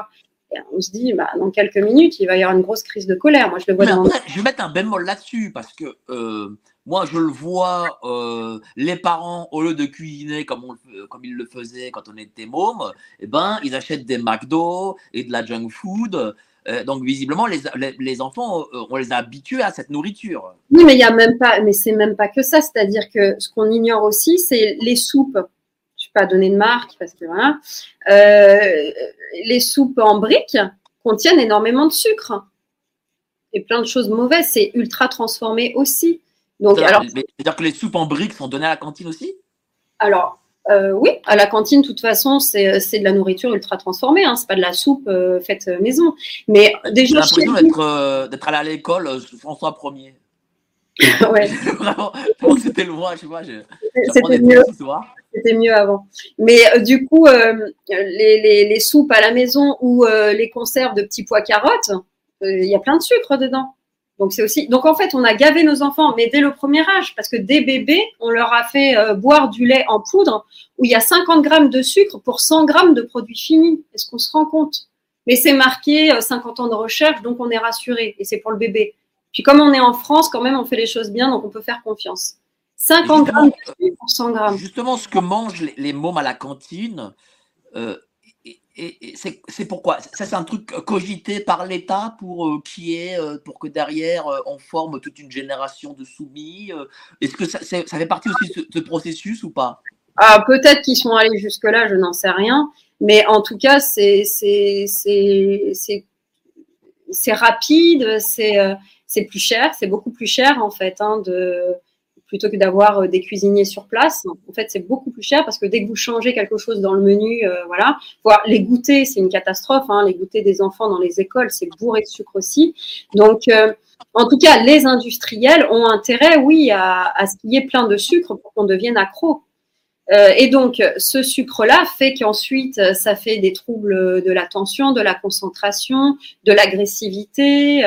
on se dit, bah, dans quelques minutes, il va y avoir une grosse crise de colère. Moi, je le vois dans Je vais mettre un bémol là-dessus parce que euh, moi, je le vois, euh, les parents, au lieu de cuisiner comme, ils le faisaient quand on était môme, eh ben, ils achètent des McDo et de la junk food. Euh, donc, visiblement, les, les, enfants, euh, on les a habitués à cette nourriture. Oui, mais il y a même pas, mais c'est même pas que ça. C'est-à-dire que ce qu'on ignore aussi, c'est les soupes. Je ne vais pas donner de marque parce que voilà. les soupes en briques contiennent énormément de sucre et plein de choses mauvaises. C'est ultra transformé aussi. Donc, alors, c'est-à-dire que les soupes en briques sont données à la cantine aussi? Alors, euh, oui, à la cantine, de toute façon, c'est, de la nourriture ultra transformée. Hein, c'est pas de la soupe euh, faite maison. Mais déjà, j'ai l'impression d'être, euh, d'être allé à l'école François 1er. *laughs* ouais. *laughs* Vraiment, c'était loin, je sais pas. c'était mieux. C'était mieux avant. Mais du coup, les, les, les, soupes à la maison ou les conserves de petits pois carottes, il y a plein de sucre dedans. Donc c'est aussi. Donc en fait, on a gavé nos enfants, mais dès le premier âge, parce que dès bébés, on leur a fait euh, boire du lait en poudre où il y a 50 grammes de sucre pour 100 grammes de produits finis. Est-ce qu'on se rend compte? Mais c'est marqué 50 euh, ans de recherche, donc on est rassuré, et c'est pour le bébé. Puis comme on est en France, quand même, on fait les choses bien, donc on peut faire confiance. 50 grammes de sucre pour 100 grammes. Justement, ce que mangent les, mômes à la cantine. Euh, et, c'est pourquoi Ça, c'est un truc cogité par l'État pour euh, qui est euh, pour que derrière euh, on forme toute une génération de soumis. Est-ce que ça, ça, fait partie aussi de ce, processus ou pas? Ah, Peut-être qu'ils sont allés jusque-là, je n'en sais rien. Mais en tout cas, c'est rapide, c'est plus cher, c'est beaucoup plus cher en fait hein, de plutôt que d'avoir euh, des cuisiniers sur place. En fait, c'est beaucoup plus cher parce que dès que vous changez quelque chose dans le menu, euh, voilà, voir les goûters, c'est une catastrophe. Hein, les goûters des enfants dans les écoles, c'est bourré de sucre aussi. Donc, euh, en tout cas, les industriels ont intérêt, oui, à, à ce qu'il y ait plein de sucre pour qu'on devienne accro. et donc, ce sucre-là fait qu'ensuite, ça fait des troubles de l'attention, de la concentration, de l'agressivité.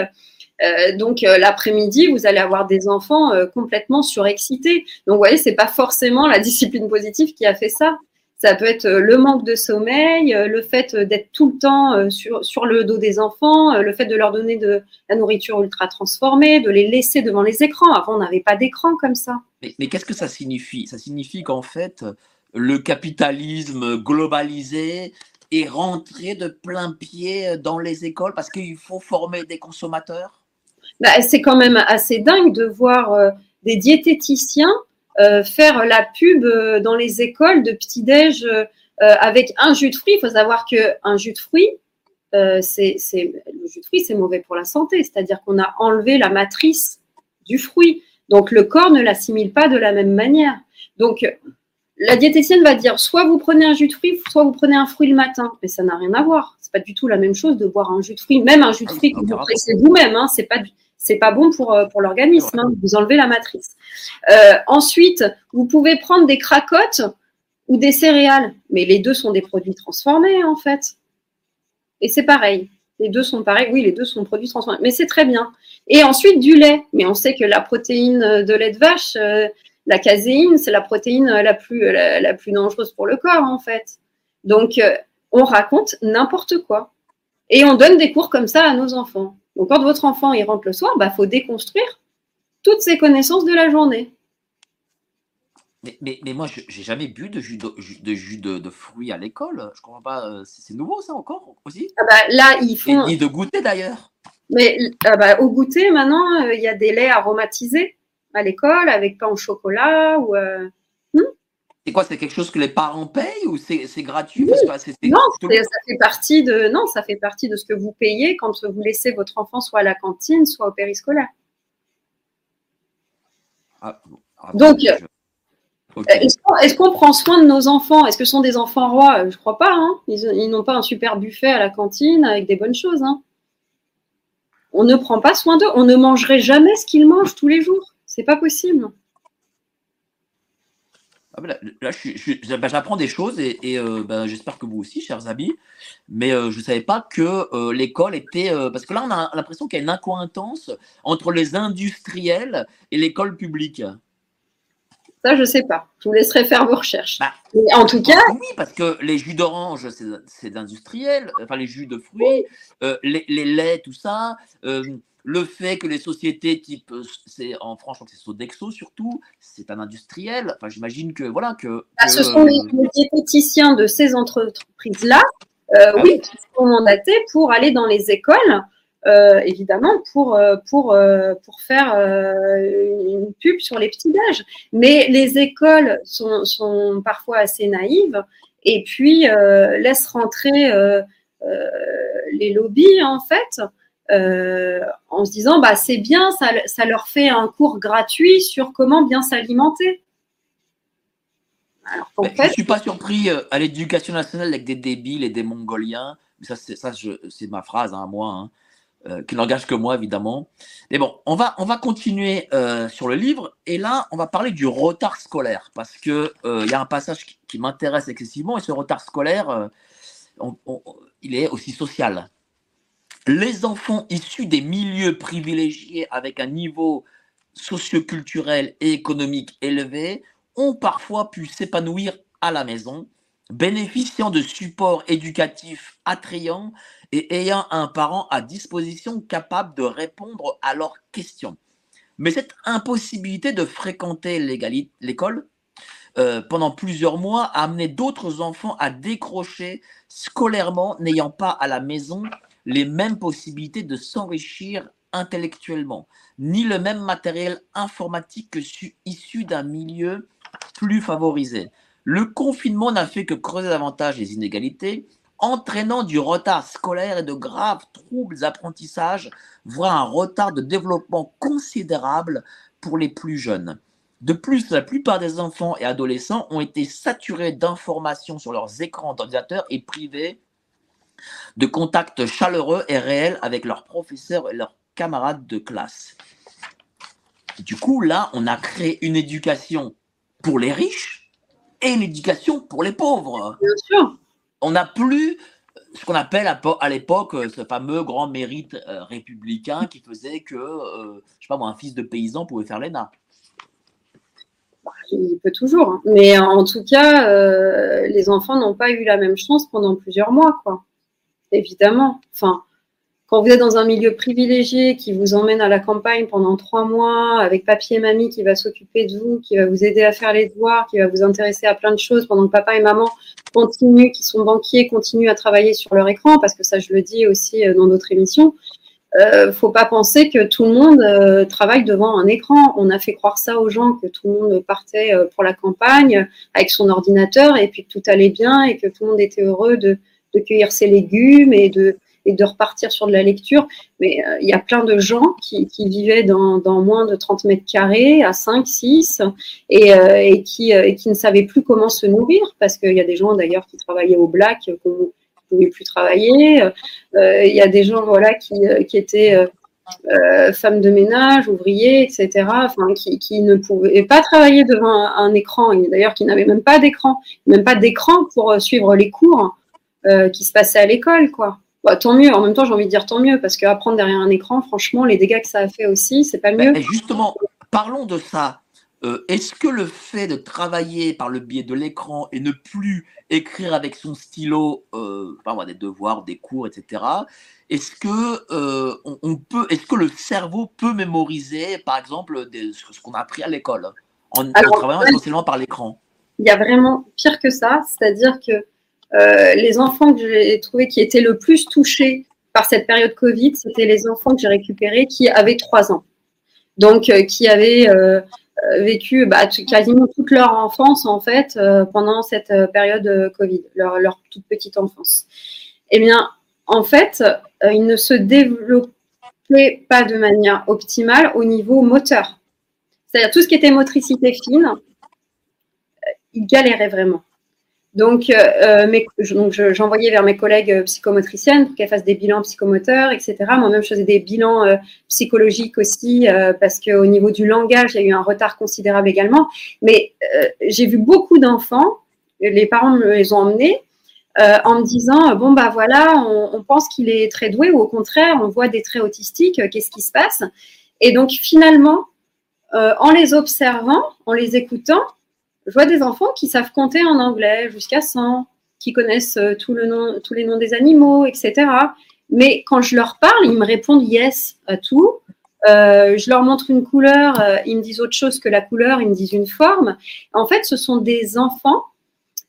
Euh, donc euh, l'après-midi, vous allez avoir des enfants euh, complètement surexcités. Donc vous voyez, c'est pas forcément la discipline positive qui a fait ça. Ça peut être le manque de sommeil, le fait d'être tout le temps sur, le dos des enfants, le fait de leur donner de la nourriture ultra transformée, de les laisser devant les écrans. Avant, on n'avait pas d'écran comme ça. Mais qu'est-ce que ça signifie? Ça signifie qu'en fait, le capitalisme globalisé est rentré de plein pied dans les écoles parce qu'il faut former des consommateurs? Bah, C'est quand même assez dingue de voir euh, des diététiciens euh, faire la pub euh, dans les écoles de petit-déj avec un jus de fruits. Il faut savoir qu'un jus de fruits, c'est, le jus de fruits, c'est mauvais pour la santé. C'est-à-dire qu'on a enlevé la matrice du fruit. Donc le corps ne l'assimile pas de la même manière. Donc la diététicienne va dire soit vous prenez un jus de fruits, soit vous prenez un fruit le matin. Mais ça n'a rien à voir. Pas du tout la même chose de boire un jus de fruits, même un jus de ah fruits que vous pressez vous-même. Hein, c'est pas c'est pas bon pour, euh, pour l'organisme. Hein, vous enlevez la matrice. Euh, ensuite, vous pouvez prendre des cracottes ou des céréales, mais les deux sont des produits transformés en fait. Et c'est pareil. Les deux sont pareils. Oui, les deux sont produits transformés, mais c'est très bien. Et ensuite du lait. Mais on sait que la protéine de lait de vache, euh, la caséine, c'est la protéine la plus, la, plus dangereuse pour le corps, en fait. Donc, euh, on raconte n'importe quoi. Et on donne des cours comme ça à nos enfants. Donc, quand votre enfant il rentre le soir, il bah, faut déconstruire toutes ses connaissances de la journée. Mais, mais, moi, j'ai jamais bu de jus de, de, jus de, fruits à l'école. Je comprends pas. Euh, c'est nouveau, ça, encore aussi? Ah bah, Là, ils font. Et, de goûter, d'ailleurs. Mais ah bah, au goûter, maintenant, euh, il y a des laits aromatisés à l'école avec pain au chocolat ou. Euh? C'est quoi C'est quelque chose que les parents payent ou c'est gratuit? Non, ça fait partie de non, ça fait partie de ce que vous payez quand vous laissez votre enfant soit à la cantine, soit au périscolaire. Ah, Donc, euh, est-ce qu'on prend soin de nos enfants? Est-ce que ce sont des enfants rois? Je crois pas. Hein. ils, n'ont pas un super buffet à la cantine avec des bonnes choses. Hein. On ne prend pas soin d'eux. On ne mangerait jamais ce qu'ils mangent tous les jours. C'est pas possible. Ah ben là, ben, j'apprends des choses et, euh, ben, j'espère que vous aussi, chers amis. Mais euh, je ne savais pas que euh, l'école était. parce que là, on a l'impression qu'il y a une incointance entre les industriels et l'école publique. Ça, je ne sais pas. Je vous laisserai faire vos recherches. Bah, en tout cas. Oui, parce que les jus d'orange, c'est industriel. Enfin, les jus de fruits, les, les, laits, tout ça le fait que les sociétés type, euh, c'est en France, c'est Sodexo surtout, c'est un industriel. Enfin, j'imagine que voilà que. Ah, ce sont les, diététiciens de ces entreprises-là, euh, ah oui, qui sont mandatés pour aller dans les écoles. Euh, évidemment pour pour pour faire une pub sur les petits âges. Mais les écoles sont, sont parfois assez naïves et puis laissent rentrer les lobbies en fait euh, en se disant bah c'est bien, ça, ça, leur fait un cours gratuit sur comment bien s'alimenter. je ne suis pas surpris euh, à l'éducation nationale avec des débiles et des mongoliens. Ça, c'est, ça, c'est ma phrase, hein, moi, hein, euh, qui n'engage que moi, évidemment. Mais bon, on va, on va continuer sur le livre. Et là, on va parler du retard scolaire. Parce qu'il il y a un passage qui, m'intéresse excessivement. Et ce retard scolaire, il est aussi social les enfants issus des milieux privilégiés avec un niveau socioculturel et économique élevé ont parfois pu s'épanouir à la maison, bénéficiant de supports éducatifs attrayants et ayant un parent à disposition capable de répondre à leurs questions. Mais cette impossibilité de fréquenter l'école euh, pendant plusieurs mois a amené d'autres enfants à décrocher scolairement, n'ayant pas à la maison les mêmes possibilités de s'enrichir intellectuellement, ni le même matériel informatique que issu d'un milieu plus favorisé. Le confinement n'a fait que creuser davantage les inégalités, entraînant du retard scolaire et de graves troubles d'apprentissage, voire un retard de développement considérable pour les plus jeunes. De plus, la plupart des enfants et adolescents ont été saturés d'informations sur leurs écrans d'ordinateur et privés de contact chaleureux et réel avec leurs professeurs et leurs camarades de classe. Du coup, là, on a créé une éducation pour les riches et une éducation pour les pauvres. Bien sûr. On n'a plus ce qu'on appelle à l'époque ce fameux grand mérite euh, républicain qui faisait que, euh, je sais pas moi, un fils de paysan pouvait faire l'ENA. il peut toujours. hein. Mais en tout cas, euh, les enfants n'ont pas eu la même chance pendant plusieurs mois, quoi. Évidemment. Enfin, quand vous êtes dans un milieu privilégié qui vous emmène à la campagne pendant trois mois, avec papier et mamie qui va s'occuper de vous, qui va vous aider à faire les devoirs, qui va vous intéresser à plein de choses, pendant que papa et maman continuent, qui sont banquiers, continuent à travailler sur leur écran, parce que ça, je le dis aussi euh, dans d'autres émissions. Euh, faut pas penser que tout le monde euh, travaille devant un écran. On a fait croire ça aux gens que tout le monde partait euh, pour la campagne avec son ordinateur et puis que tout allait bien et que tout le monde était heureux de, de cueillir ses légumes et de, et de repartir sur de la lecture. Mais euh, il y a plein de gens qui, qui vivaient dans, moins de 30 mètres carrés, à 5, 6, et, euh, et, qui, euh, qui ne savaient plus comment se nourrir, parce qu'il y a des gens d'ailleurs qui travaillaient au black, qu'on ne pouvait plus travailler. Il y a des gens voilà, qui, qui étaient femmes de ménage, ouvriers, etc., enfin, qui, qui ne pouvaient pas travailler devant un, un écran, et d'ailleurs qui n'avaient même pas d'écran, même pas d'écran pour suivre les cours euh, qui se passaient à l'école, quoi. Bah, tant mieux. En même temps, j'ai envie de dire tant mieux parce qu'apprendre derrière un écran, franchement, les dégâts que ça a fait aussi, c'est pas mieux. Ben, justement, parlons de ça. Euh, Est-ce que le fait de travailler par le biais de l'écran et ne plus écrire avec son stylo, euh, enfin, des devoirs, des cours, etc. Est-ce que euh, on, on peut, est-ce que le cerveau peut mémoriser, par exemple, des- ce qu'on a appris à l'école en, travaillant essentiellement par l'écran? Il y a vraiment pire que ça, c'est-à-dire que euh, les enfants que j'ai trouvés qui étaient le plus touchés par cette période Covid, c'était les enfants que j'ai récupérés qui avaient 3 ans. Donc, euh, qui avaient euh, vécu bah, quasiment toute leur enfance, en fait, pendant cette période Covid, leur, toute petite enfance. Eh bien, en fait, ils ne se développaient pas de manière optimale au niveau moteur. C'est-à-dire tout ce qui était motricité fine, ils galéraient vraiment. Donc, euh, euh, donc je- j'envoyais vers mes collègues euh, psychomotriciennes pour qu'elles fassent des bilans psychomoteurs, etc. Moi-même, je faisais des bilans euh, psychologiques aussi, euh, parce qu'au niveau du langage, il y a eu un retard considérable également. Mais j'ai vu beaucoup d'enfants, les parents me les ont emmenés, en me disant, bon, bah voilà, on, on pense qu'il est très doué, ou au contraire, on voit des traits autistiques, qu'est-ce qui se passe? Et donc, finalement, en les observant, en les écoutant, je vois des enfants qui savent compter en anglais jusqu'à 100, qui connaissent euh, tous les noms des animaux, etc. Mais quand je leur parle, ils me répondent yes à tout. Euh, je leur montre une couleur, euh, ils me disent autre chose que la couleur, ils me disent une forme. En fait, ce sont des enfants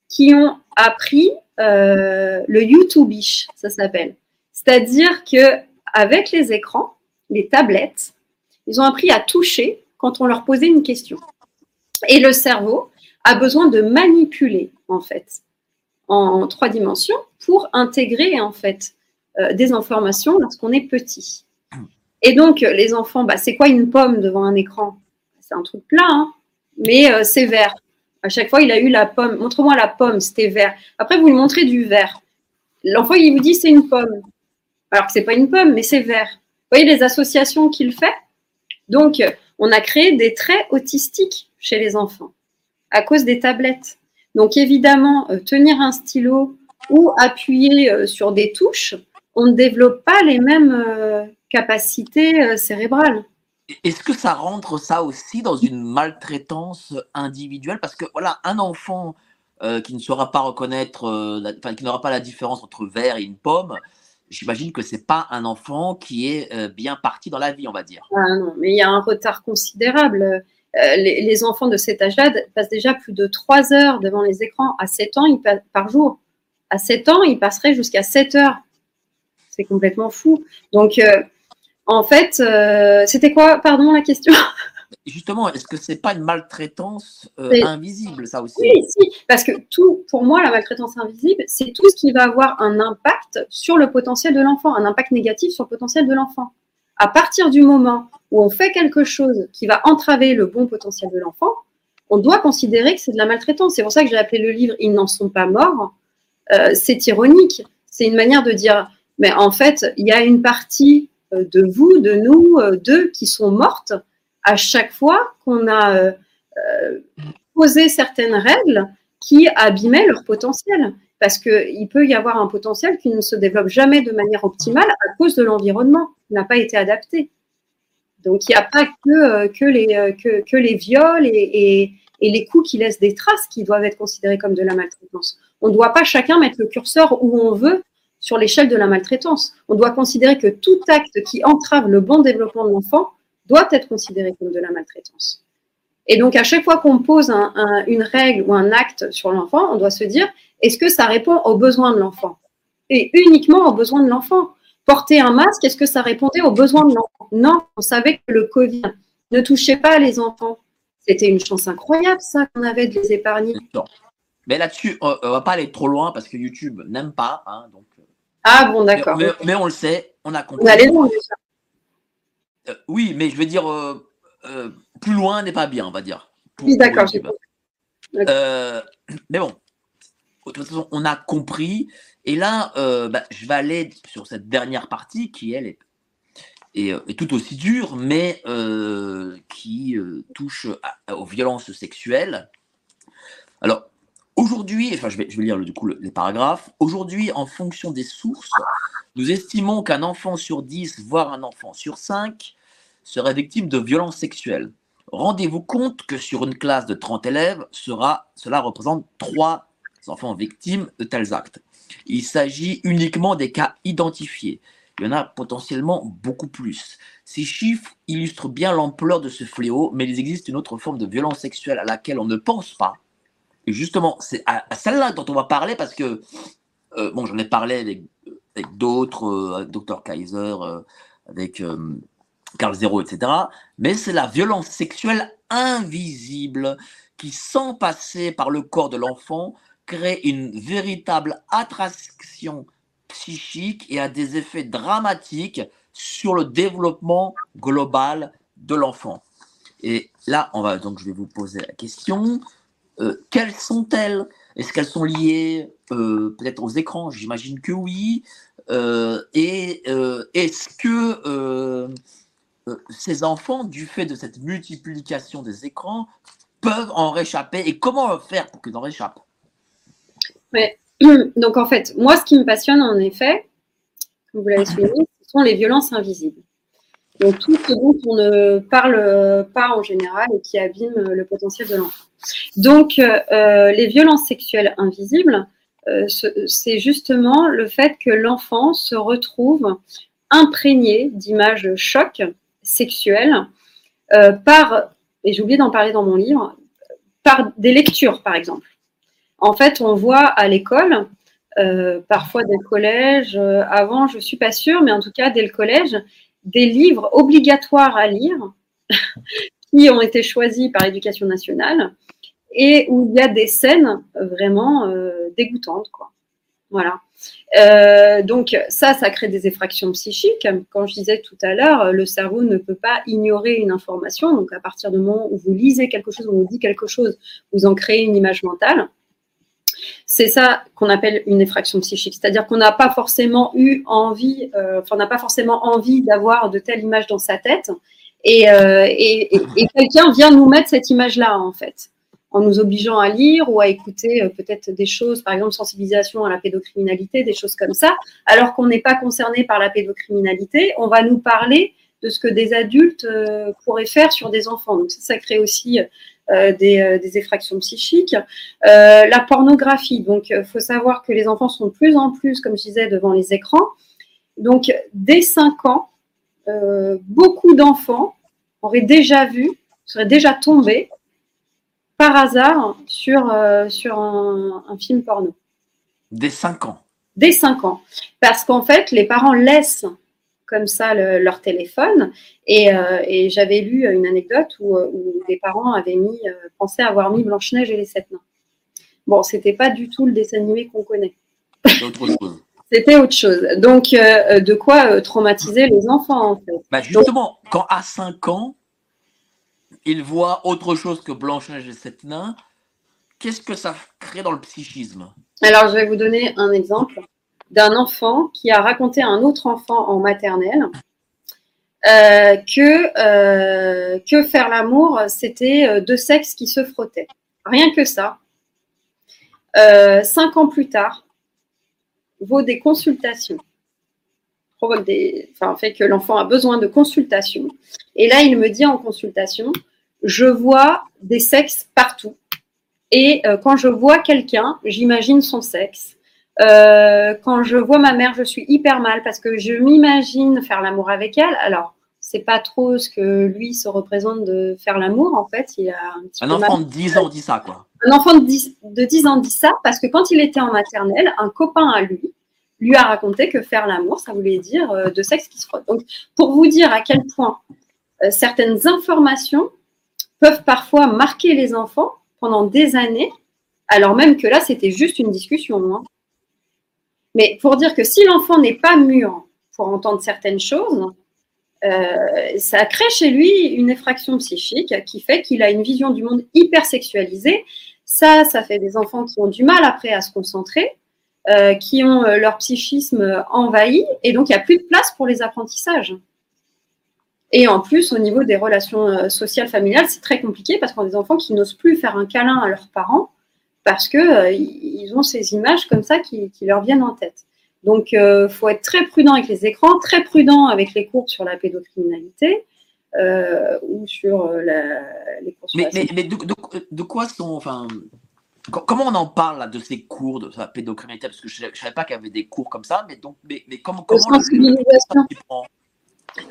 qui ont appris euh, le YouTubeish, ça s'appelle. C'est-à-dire que avec les écrans, les tablettes, ils ont appris à toucher quand on leur posait une question. Et le cerveau a besoin de manipuler, en fait, en trois dimensions pour intégrer, en fait, euh, des informations lorsqu'on est petit. Et donc, les enfants, bah, c'est quoi une pomme devant un écran? C'est un truc plat, hein, mais euh, c'est vert. À chaque fois, il a eu la pomme. Montre-moi la pomme, c'était vert. Après, vous lui montrez du vert. L'enfant, il vous dit c'est une pomme. Alors que c'est pas une pomme, mais c'est vert. Vous voyez les associations qu'il fait? Donc, on a créé des traits autistiques chez les enfants à cause des tablettes. Donc, évidemment, euh, tenir un stylo ou appuyer euh, sur des touches, on ne développe pas les mêmes euh, capacités cérébrales. Est-ce que ça rentre ça aussi dans une maltraitance individuelle? Parce que voilà, un enfant euh, qui ne saura pas reconnaître, euh, la- enfin, qui n'aura pas la différence entre vert et une pomme, j'imagine que c'est pas un enfant qui est euh, bien parti dans la vie, on va dire. Ah non, mais il y a un retard considérable. Euh, les, les enfants de cet âge-là passent déjà plus de 3 heures devant les écrans. À 7 ans, ils pa- par jour. À 7 ans, ils passeraient jusqu'à 7 heures. C'est complètement fou. Donc, euh, en fait, euh, c'était quoi, pardon, la question? *laughs* Justement, est-ce que c'est pas une maltraitance euh, invisible, ça aussi? Oui, si, parce que tout, pour moi, la maltraitance invisible, c'est tout ce qui va avoir un impact sur le potentiel de l'enfant, un impact négatif sur le potentiel de l'enfant. À partir du moment où on fait quelque chose qui va entraver le bon potentiel de l'enfant, on doit considérer que c'est de la maltraitance. C'est pour ça que j'ai appelé le livre Ils n'en sont pas morts. Euh, c'est ironique. C'est une manière de dire, mais en fait, il y a une partie euh, de vous, de nous, euh, d'eux qui sont mortes à chaque fois qu'on a poser certaines règles qui abîmaient leur potentiel. Parce qu'il peut y avoir un potentiel qui ne se développe jamais de manière optimale à cause de l'environnement qui n'a pas été adapté. Donc il n'y a pas que, euh, euh, les viols et les coups qui laissent des traces qui doivent être considérés comme de la maltraitance. On ne doit pas chacun mettre le curseur où on veut sur l'échelle de la maltraitance. On doit considérer que tout acte qui entrave le bon développement de l'enfant doit être considéré comme de la maltraitance. Et donc, à chaque fois qu'on pose une règle ou un acte sur l'enfant, on doit se dire, est-ce que ça répond aux besoins de l'enfant Et uniquement aux besoins de l'enfant. Porter un masque, est-ce que ça répondait aux besoins de l'enfant Non, on savait que le Covid ne touchait pas les enfants. C'était une chance incroyable, ça, qu'on avait de les épargner. Mais là-dessus, on ne va pas aller trop loin parce que YouTube n'aime pas. Hein, donc... Euh. Ah bon, d'accord. Mais, on le sait, on a compris. On euh, oui, mais je veux dire, euh, plus loin n'est pas bien, on va dire. oui, d'accord. mais bon, de toute façon, on a compris. Et là, bah, je vais aller sur cette dernière partie qui, elle, est euh, tout aussi dur, mais euh, qui euh, touche aux violences sexuelles. Alors, aujourd'hui, enfin, je vais, je vais lire du coup les paragraphes. Aujourd'hui, en fonction des sources, nous estimons qu'un enfant sur 10, voire un enfant sur 5, serait victime de violences sexuelles. Rendez-vous compte que sur une classe de 30 élèves, sera, cela représente 3 enfants victimes de tels actes. Il s'agit uniquement des cas identifiés il y en a potentiellement beaucoup plus. Ces chiffres illustrent bien l'ampleur de ce fléau, mais il existe une autre forme de violence sexuelle à laquelle on ne pense pas. Et justement, c'est à, celle-là dont on va parler parce que, euh, bon, j'en ai parlé avec, d'autres, euh, avec Dr Kaiser, euh, avec Carl Zero, etc. Mais c'est la violence sexuelle invisible qui, sans passer par le corps de l'enfant, crée une véritable attraction psychique et a des effets dramatiques sur le développement global de l'enfant. Et là, on va donc je vais vous poser la question euh, quelles sont-elles? Est-ce qu'elles sont liées euh, peut-être aux écrans? J'imagine que oui. Euh, et est-ce que ces enfants, du fait de cette multiplication des écrans, peuvent en réchapper? Et comment faire pour qu'ils en réchappent? *clears throat* Donc en fait, moi, ce qui me passionne en effet, comme vous l'avez souligné, ce sont les violences invisibles. Donc tout ce dont on ne parle pas en général et qui abîme le potentiel de l'enfant. Donc euh, les violences sexuelles invisibles, euh, c'est justement le fait que l'enfant se retrouve imprégné d'images chocs sexuelles euh, par, et j'ai oublié d'en parler dans mon livre, par des lectures par exemple. En fait, on voit à l'école, euh, parfois dès le collège, euh, avant, je ne suis pas sûre, mais en tout cas dès le collège, des livres obligatoires à lire *laughs* qui ont été choisis par l'éducation nationale et où il y a des scènes vraiment euh, dégoûtantes. Quoi. Voilà. donc ça, ça crée des effractions psychiques. Comme je disais tout à l'heure, le cerveau ne peut pas ignorer une information. Donc à partir du moment où vous lisez quelque chose, on vous dit quelque chose, vous en créez une image mentale. C'est ça qu'on appelle une effraction psychique, c'est-à-dire qu'on n'a pas forcément eu envie, euh, n'a pas forcément envie d'avoir de telles images dans sa tête, euh, et, quelqu'un vient nous mettre cette image-là, en fait, en nous obligeant à lire ou à écouter euh, peut-être des choses, par exemple sensibilisation à la pédocriminalité, des choses comme ça, alors qu'on n'est pas concerné par la pédocriminalité, on va nous parler de ce que des adultes pourraient faire sur des enfants. Donc ça crée aussi euh, euh, des, effractions psychiques. Euh, la pornographie, donc il faut savoir que les enfants sont de plus en plus, comme je disais, devant les écrans. Donc dès 5 ans, beaucoup d'enfants auraient déjà vu, seraient déjà tombés par hasard sur, sur un, un, film porno. Dès 5 ans Dès 5 ans. Parce qu'en fait, les parents laissent comme ça leur téléphone. Euh, et, j'avais lu une anecdote où, euh, où, les parents avaient mis, euh, pensaient avoir mis Blanche-Neige et les sept nains. Bon, c'était pas du tout le dessin animé qu'on connaît. *laughs* C'était autre chose. Donc, de quoi traumatiser les enfants, en fait. Bah, justement, quand à 5 ans, ils voient autre chose que Blanche-Neige et les sept nains, qu'est-ce que ça crée dans le psychisme? Alors, je vais vous donner un exemple d'un enfant qui a raconté à un autre enfant en maternelle euh, que, euh, que faire l'amour, c'était euh, deux sexes qui se frottaient. Rien que ça. cinq ans plus tard, vaut des consultations. Provoque des, enfin, fait que l'enfant a besoin de consultations. Et là, il me dit en consultation, je vois des sexes partout. Et quand je vois quelqu'un, j'imagine son sexe. Euh, quand je vois ma mère, je suis hyper mal parce que je m'imagine faire l'amour avec elle. Alors, c'est pas trop ce que lui se représente de faire l'amour, en fait. Il a un, petit Un peu enfant mal. de 10 ans dit ça, quoi. Un enfant de 10, de 10 ans dit ça parce que quand il était en maternelle, un copain à lui lui a raconté que faire l'amour, ça voulait dire euh, de sexe qui se frotte. Donc, pour vous dire à quel point euh, certaines informations peuvent parfois marquer les enfants pendant des années, alors même que là, c'était juste une discussion. hein. Mais pour dire que si l'enfant n'est pas mûr pour entendre certaines choses, euh, ça crée chez lui une effraction psychique qui fait qu'il a une vision du monde hyper sexualisée. Ça, ça fait des enfants qui ont du mal après à se concentrer, euh, qui ont euh, leur psychisme envahi, et donc il n'y a plus de place pour les apprentissages. Et en plus, au niveau des relations sociales familiales, c'est très compliqué parce qu'on a des enfants qui n'osent plus faire un câlin à leurs parents parce que euh, ils ont ces images comme ça qui, qui leur viennent en tête. Donc, il faut être très prudent avec les écrans, très prudent avec les cours sur la pédocriminalité euh, ou sur euh, la- les cours sur Mais, la mais, mais de, de- de quoi sont. Enfin, co- comment on en parle là, de ces cours de la pédocriminalité? Parce que je ne savais pas qu'il y avait des cours comme ça, mais, donc, mais, mais comment, comment le- Euh,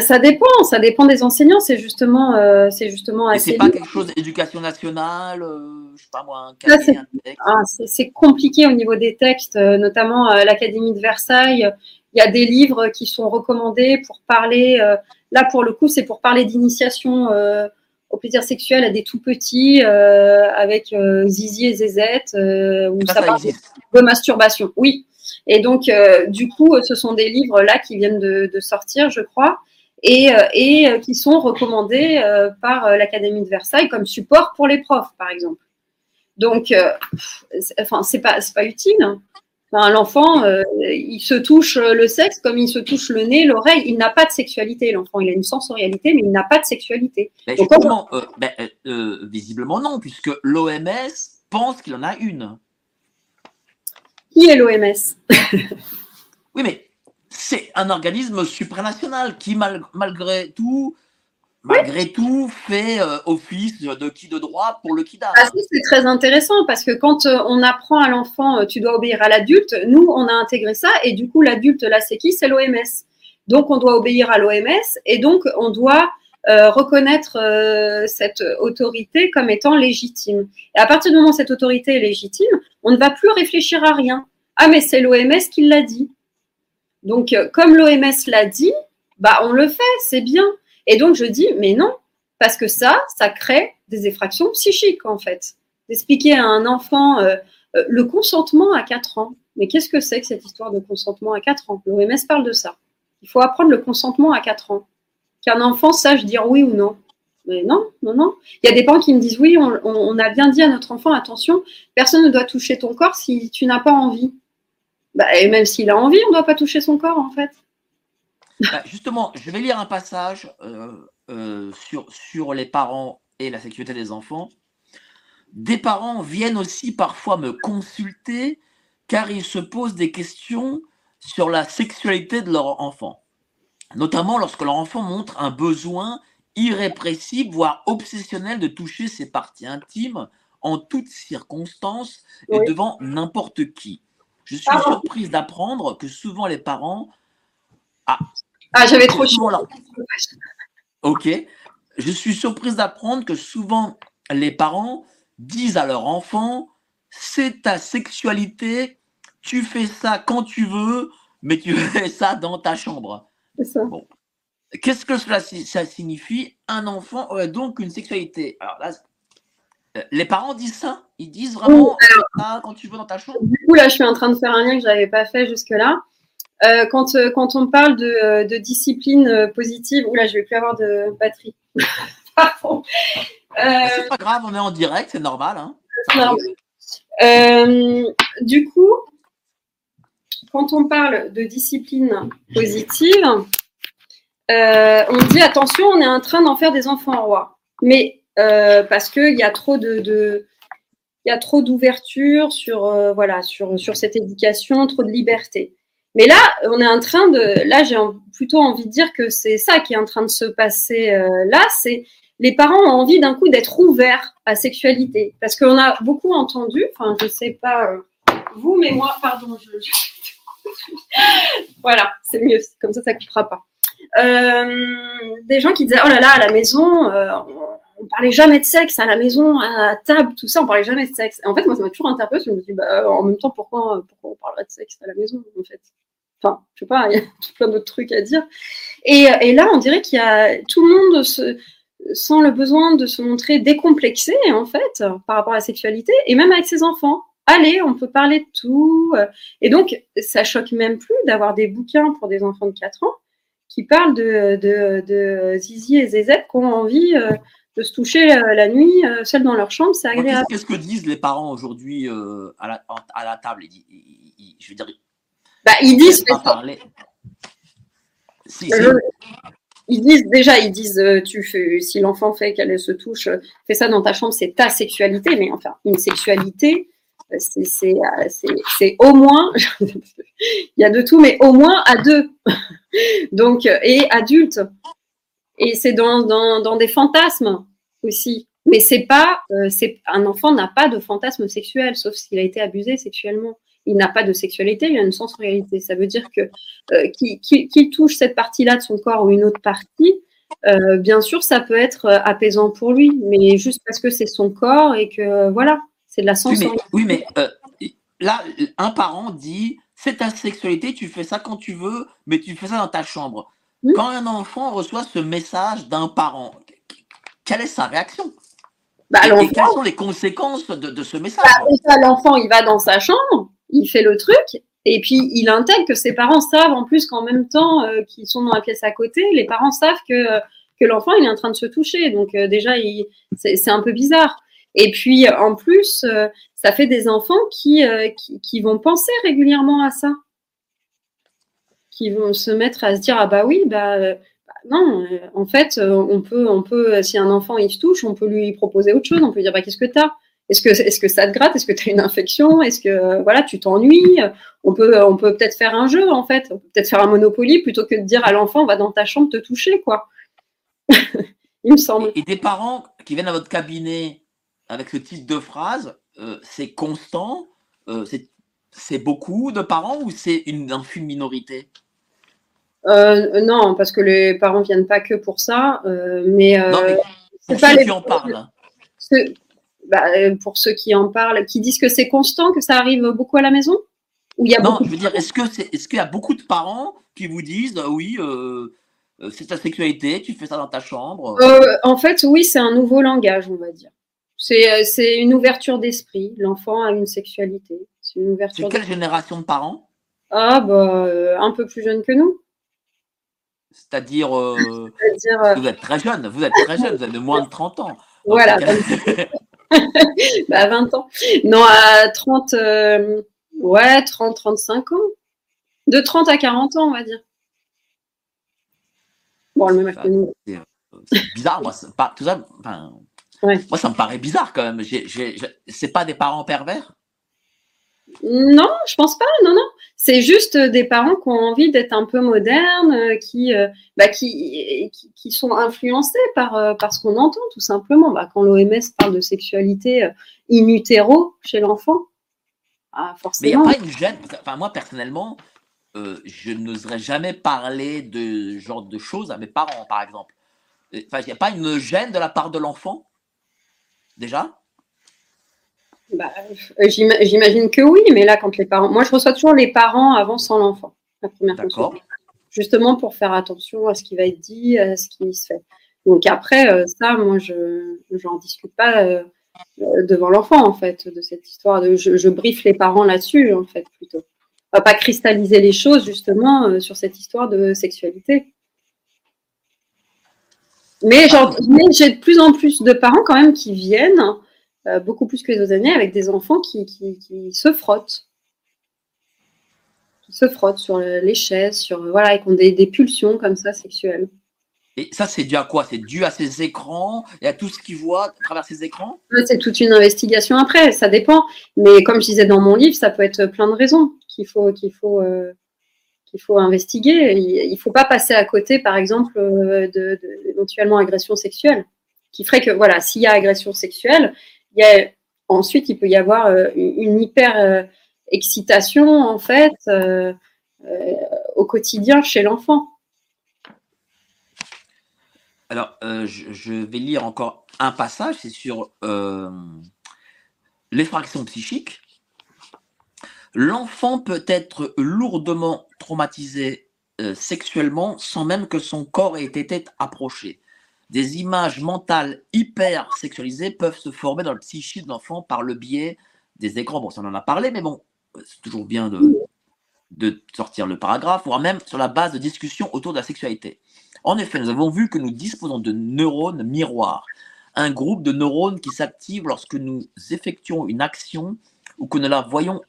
ça dépend, ça dépend des enseignants. C'est justement, euh, c'est justement Et c'est pas libre. quelque chose d'éducation nationale, euh, je sais pas moi, un cahier, c'est- un texte Ah, c'est c'est compliqué au niveau des textes, euh, notamment à l'Académie de Versailles. Il y a des livres qui sont recommandés pour parler. euh, là, pour le coup, c'est pour parler d'initiation euh, au plaisir sexuel à des tout petits euh, avec euh, zizi et zézette, euh, où Ça, ça parle de masturbation. Oui. Et donc, euh, du coup, euh, ce sont des livres là qui viennent de, de sortir, je crois, et, euh, et qui sont recommandés par l'Académie de Versailles comme support pour les profs, par exemple. Donc, pff, enfin, c'est pas, pas utile. Enfin, L'enfant, euh, il se touche le sexe comme il se touche le nez, l'oreille. Il n'a pas de sexualité, l'enfant. Il a une sensorialité, mais il n'a pas de sexualité. Donc, euh, ben, euh, visiblement non, puisque l'OMS pense qu'il en a une. Qui est l'OMS Oui, mais c'est un organisme supranational qui, mal- malgré tout, malgré tout, fait euh, office de qui de droit pour le kidam. Ah, c'est très intéressant parce que quand euh, on apprend à l'enfant, euh, tu dois obéir à l'adulte, nous, on a intégré ça et du coup, l'adulte, là, c'est qui? C'est l'OMS. Donc, on doit obéir à l'OMS et donc, on doit euh, reconnaître euh, cette autorité comme étant légitime. Et à partir du moment où cette autorité est légitime, on ne va plus réfléchir à rien. Ah, mais c'est l'OMS qui l'a dit. Donc, euh, comme l'OMS l'a dit, bah, on le fait, c'est bien. Et donc, je dis, mais non, parce que ça, ça crée des effractions psychiques, en fait. D'expliquer à un enfant le consentement à 4 ans. Mais qu'est-ce que c'est que cette histoire de consentement à 4 ans? L'OMS parle de ça. Il faut apprendre le consentement à 4 ans. Qu'un enfant sache dire oui ou non. Mais non, non, non. Il y a des parents qui me disent oui, on, a bien dit à notre enfant, attention, personne ne doit toucher ton corps si tu n'as pas envie. Bah, et même s'il a envie, on ne doit pas toucher son corps, en fait. Bah, justement, je vais lire un passage euh, euh, sur, sur les parents et la sécurité des enfants. Des parents viennent aussi parfois me consulter car ils se posent des questions sur la sexualité de leur enfant, notamment lorsque leur enfant montre un besoin irrépressible, voire obsessionnel de toucher ses parties intimes en toutes circonstances et Oui. devant n'importe qui. Je suis surprise d'apprendre que souvent les parents Ah, j'avais trop chaud. Là. Ok. Je suis surprise d'apprendre que souvent les parents disent à leur enfant c'est ta sexualité, tu fais ça quand tu veux, mais tu *laughs* fais ça dans ta chambre. C'est ça. Qu'est-ce que cela ça signifie Un enfant aurait donc une sexualité? Alors là, euh, les parents disent ça Ils disent vraiment fais ça quand tu veux dans ta chambre Du coup, là, je suis en train de faire un lien que je n'avais pas fait jusque-là. Euh, quand, euh, quand on parle de, euh, de discipline euh, positive, oula, je vais plus avoir de batterie. *laughs* Pardon. Euh, C'est pas grave, on est en direct, c'est normal. Hein. Euh, du coup, quand on parle de discipline positive, euh, on dit attention, on est en train d'en faire des enfants rois. Mais euh, parce qu'il y a trop de, il y a trop d'ouverture sur, euh, voilà, sur, sur cette éducation, trop de liberté. Mais là, on est en train de, là, j'ai plutôt envie de dire que c'est ça qui est en train de se passer là, c'est les parents ont envie d'un coup d'être ouverts à sexualité. Parce qu'on a beaucoup entendu, enfin, je sais pas vous, mais moi, pardon, je, *laughs* voilà, c'est mieux, comme ça, ça coupera pas. Euh, des gens qui disaient, oh là là, à la maison, euh, on, parlait jamais de sexe à la maison, à table, tout ça, on parlait jamais de sexe. en fait, moi, ça m'a toujours interpellé, je me dis, bah, en même temps, pourquoi, pourquoi on parlerait de sexe à la maison, en fait? Enfin, je sais pas, il y a *laughs* plein d'autres trucs à dire. Et, et là, on dirait qu'il y a tout le monde se, sans le besoin de se montrer décomplexé, en fait, par rapport à la sexualité, et même avec ses enfants. Allez, on peut parler de tout. Et donc, ça choque même plus d'avoir des bouquins pour des enfants de 4 ans qui parlent de, de, Zizi et Zézette qui ont envie euh, de se toucher euh, la nuit, euh, seuls dans leur chambre, c'est agréable. Qu'est-ce que disent les parents aujourd'hui à la, à, la, table? Je veux dire, bah, ils disent. Si, ils disent déjà, ils disent, tu fais, si l'enfant fait qu'elle se touche, fais ça dans ta chambre, c'est ta sexualité. Mais enfin, une sexualité, c'est au moins, *laughs* il y a de tout, mais au moins à deux. *laughs* Donc, et adulte. Et c'est dans, dans, des fantasmes aussi. Mais c'est pas, c'est un enfant n'a pas de fantasme sexuel, sauf s'il a été abusé sexuellement il n'a pas de sexualité, il a une sensorialité. Ça veut dire que euh, qu'il touche cette partie-là de son corps ou une autre partie, euh, bien sûr, ça peut être euh, apaisant pour lui, mais juste parce que c'est son corps et que voilà, c'est de la sensorialité. Oui, mais, là, un parent dit c'est ta sexualité, tu fais ça quand tu veux, mais tu fais ça dans ta chambre. Hmm? Quand un enfant reçoit ce message d'un parent, quelle est sa réaction? Bah, et, quelles sont les conséquences de, ce message? Bah, L'enfant, il va dans sa chambre, il fait le truc et puis il intègre que ses parents savent en plus qu'en même temps euh, qu'ils sont dans la pièce à côté, les parents savent que, que l'enfant il est en train de se toucher. Donc euh, déjà c'est un peu bizarre. Et puis en plus euh, ça fait des enfants qui, qui, vont penser régulièrement à ça, qui vont se mettre à se dire ah bah oui bah, bah non en fait on peut on peut si un enfant il se touche on peut lui proposer autre chose on peut dire bah qu'est-ce que t'as? Est-ce que, est-ce que ça te gratte? Est-ce que tu as une infection? Est-ce que voilà, tu t'ennuies? On peut, on peut peut-être faire un jeu en fait. On peut peut-être faire un Monopoly plutôt que de dire à l'enfant va dans ta chambre te toucher quoi. *laughs* Il me semble. Et des parents qui viennent à votre cabinet avec ce type de phrase, euh, c'est constant euh, c'est, beaucoup de parents ou c'est une infime minorité? Euh, Non, parce que les parents viennent pas que pour ça, mais, non, mais c'est pas les qui en parlent. Bah, pour ceux qui en parlent, qui disent que c'est constant, que ça arrive beaucoup à la maison? Ou il y a Non, je veux dire, est-ce que c'est, est-ce qu'il y a beaucoup de parents qui vous disent, oui, c'est ta sexualité, tu fais ça dans ta chambre? En fait, oui, c'est un nouveau langage, on va dire. C'est, c'est une ouverture d'esprit. L'enfant a une sexualité. C'est une ouverture. C'est quelle génération de parents? Ah, bah, un peu plus jeune que nous. C'est-à-dire, C'est-à-dire vous êtes très jeune, vous êtes très jeune, vous avez moins de 30 ans. Voilà. *laughs* bah, à 20 ans. Non, à 30, euh, ouais, 30, 35 ans. De 30 à 40 ans, on va dire. Bon, le même âge que nous. C'est bizarre, moi, pas, tout ça, moi, ça me paraît bizarre quand même. C'est pas des parents pervers? Non, je pense pas. Non, non. C'est juste des parents qui ont envie d'être un peu modernes, euh, qui, euh, bah, qui, qui, sont influencés par, euh, par ce qu'on entend, tout simplement. Bah, quand l'OMS parle de sexualité in utero chez l'enfant, ah, forcément. Mais il n'y a pas une gêne? Enfin, moi, personnellement, je n'oserais jamais parler de ce genre de choses à mes parents, par exemple. Enfin, il n'y a pas une gêne de la part de l'enfant, déjà? Bah, euh, J'imagine que oui, mais là, quand les parents. Moi, je reçois toujours les parents avant sans l'enfant, la première fois. Justement pour faire attention à ce qui va être dit, à ce qui se fait. Donc après, euh, ça, moi, je n'en discute pas euh, devant l'enfant, en fait, de cette histoire. De, je, je briefe les parents là-dessus, en fait, plutôt. On va pas cristalliser les choses, justement, sur cette histoire de sexualité. Mais, mais j'ai de plus en plus de parents, quand même, qui viennent euh, beaucoup plus que les autres années, avec des enfants qui, se frottent. Qui se frottent sur les chaises, sur, voilà, et qui ont des, pulsions comme ça sexuelles. Et ça, c'est dû à quoi? C'est dû à ces écrans et à tout ce qu'ils voient à travers ces écrans? C'est toute une investigation après, ça dépend. Mais comme je disais dans mon livre, ça peut être plein de raisons qu'il faut, qu'il faut, euh, qu'il faut investiguer. Il ne faut pas passer à côté, par exemple, euh, d'éventuellement agression sexuelle qui ferait que, voilà, s'il y a agression sexuelle, il y a, ensuite, il peut y avoir une hyper excitation, en fait, au quotidien chez l'enfant. Alors, je, vais lire encore un passage, c'est sur l'effraction psychique. L'enfant peut être lourdement traumatisé euh, sexuellement sans même que son corps ait été approché. Des images mentales hyper sexualisées peuvent se former dans le psychique de l'enfant par le biais des écrans. Bon, ça on en a parlé, mais bon, c'est toujours bien de, de sortir le paragraphe, voire même sur la base de discussions autour de la sexualité. En effet, nous avons vu que nous disposons de neurones miroirs, un groupe de neurones qui s'active lorsque nous effectuons une action ou que nous la voyons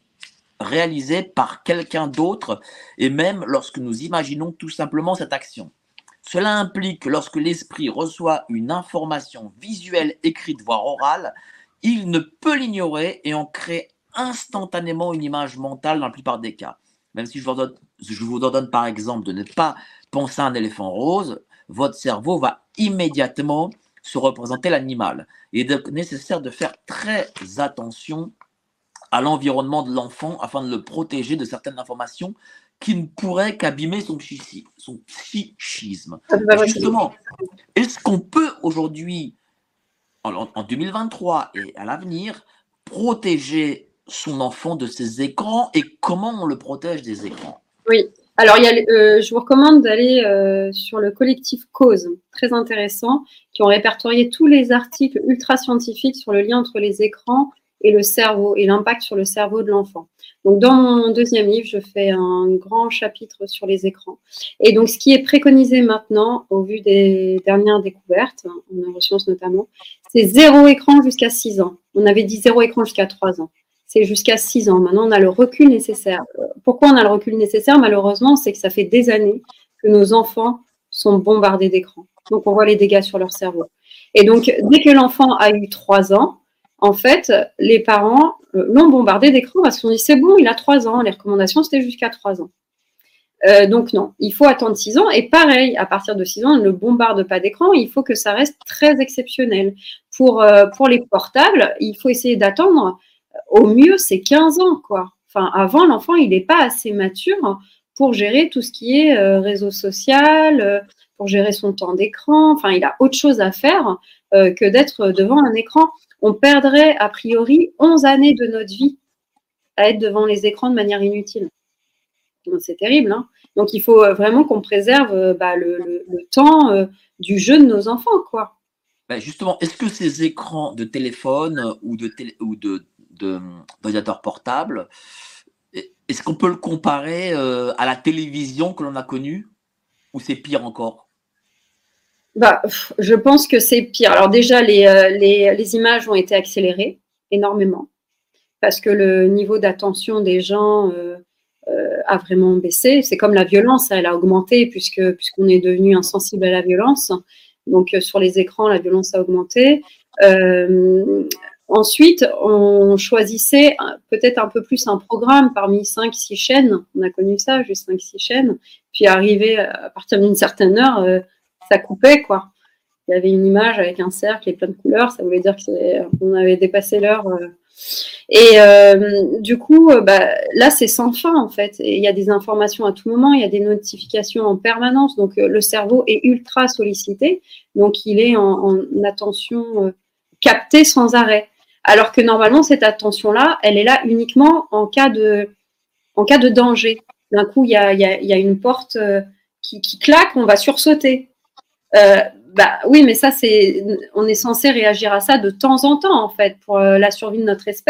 réalisée par quelqu'un d'autre et même lorsque nous imaginons tout simplement cette action. Cela implique que lorsque l'esprit reçoit une information visuelle, écrite, voire orale, il ne peut l'ignorer et en crée instantanément une image mentale dans la plupart des cas. Même si je vous, donne, je vous ordonne par exemple de ne pas penser à un éléphant rose, votre cerveau va immédiatement se représenter l'animal. Il est donc nécessaire de faire très attention à l'environnement de l'enfant afin de le protéger de certaines informations qui ne pourraient qu'abîmer son, son psychisme. Justement, est-ce qu'on peut aujourd'hui, en, 2023 et à l'avenir, protéger son enfant de ces écrans et comment on le protège des écrans? Oui. Alors, il y a, euh, je vous recommande d'aller euh, sur le collectif Cause, très intéressant, qui ont répertorié tous les articles ultra scientifiques sur le lien entre les écrans et le cerveau et l'impact sur le cerveau de l'enfant. Donc, dans mon deuxième livre, je fais un grand chapitre sur les écrans. Et donc, ce qui est préconisé maintenant, au vu des dernières découvertes, en neurosciences notamment, c'est zéro écran jusqu'à 6 ans. On avait dit zéro écran jusqu'à 3 ans. C'est jusqu'à 6 ans. Maintenant, on a le recul nécessaire. Pourquoi on a le recul nécessaire? Malheureusement, c'est que ça fait des années que nos enfants sont bombardés d'écrans. Donc, on voit les dégâts sur leur cerveau. Et donc, dès que l'enfant a eu 3 ans, en fait, les parents euh, l'ont bombardé d'écran parce qu'on dit c'est bon, il a 3 ans, les recommandations c'était jusqu'à 3 ans. Euh, donc non, il faut attendre 6 ans. Et pareil, à partir de 6 ans, on ne bombarde pas d'écran, il faut que ça reste très exceptionnel. Pour, euh, les portables, il faut essayer d'attendre, au mieux, c'est 15 ans. quoi. Enfin, avant, l'enfant, il n'est pas assez mature pour gérer tout ce qui est réseau social, pour gérer son temps d'écran. Enfin, il a autre chose à faire que d'être devant un écran on perdrait a priori 11 années de notre vie à être devant les écrans de manière inutile. C'est terrible. Hein. Donc il faut euh, vraiment qu'on préserve euh, bah, le, temps euh, du jeu de nos enfants. quoi. Bah, justement, est-ce que ces écrans de téléphone ou de, d'ordinateur portable, est-ce qu'on peut le comparer à la télévision que l'on a connue ou c'est pire encore? Bah, je pense que c'est pire. Alors déjà, les, euh, les, les, images ont été accélérées énormément parce que le niveau d'attention des gens euh, euh, a vraiment baissé. C'est comme la violence, elle a augmenté puisque puisqu'on est devenu insensible à la violence. Donc sur les écrans, la violence a augmenté. ensuite, on choisissait peut-être un peu plus un programme parmi 5-6 chaînes. On a connu ça, juste 5-6 chaînes. Puis arrivé à partir d'une certaine heure ça coupait, quoi. Il y avait une image avec un cercle et plein de couleurs, ça voulait dire qu'on avait dépassé l'heure. Euh. Et euh, du coup, euh, bah, là, c'est sans fin, en fait. Il y a des informations à tout moment, il y a des notifications en permanence. Donc, le cerveau est ultra sollicité. Donc, il est en, attention captée sans arrêt. Alors que normalement, cette attention-là, elle est là uniquement en cas de, danger. D'un coup, il y a, une porte qui claque, on va sursauter. Euh, bah oui, mais ça, c'est, on est censé réagir à ça de temps en temps, en fait, pour euh, la survie de notre espèce.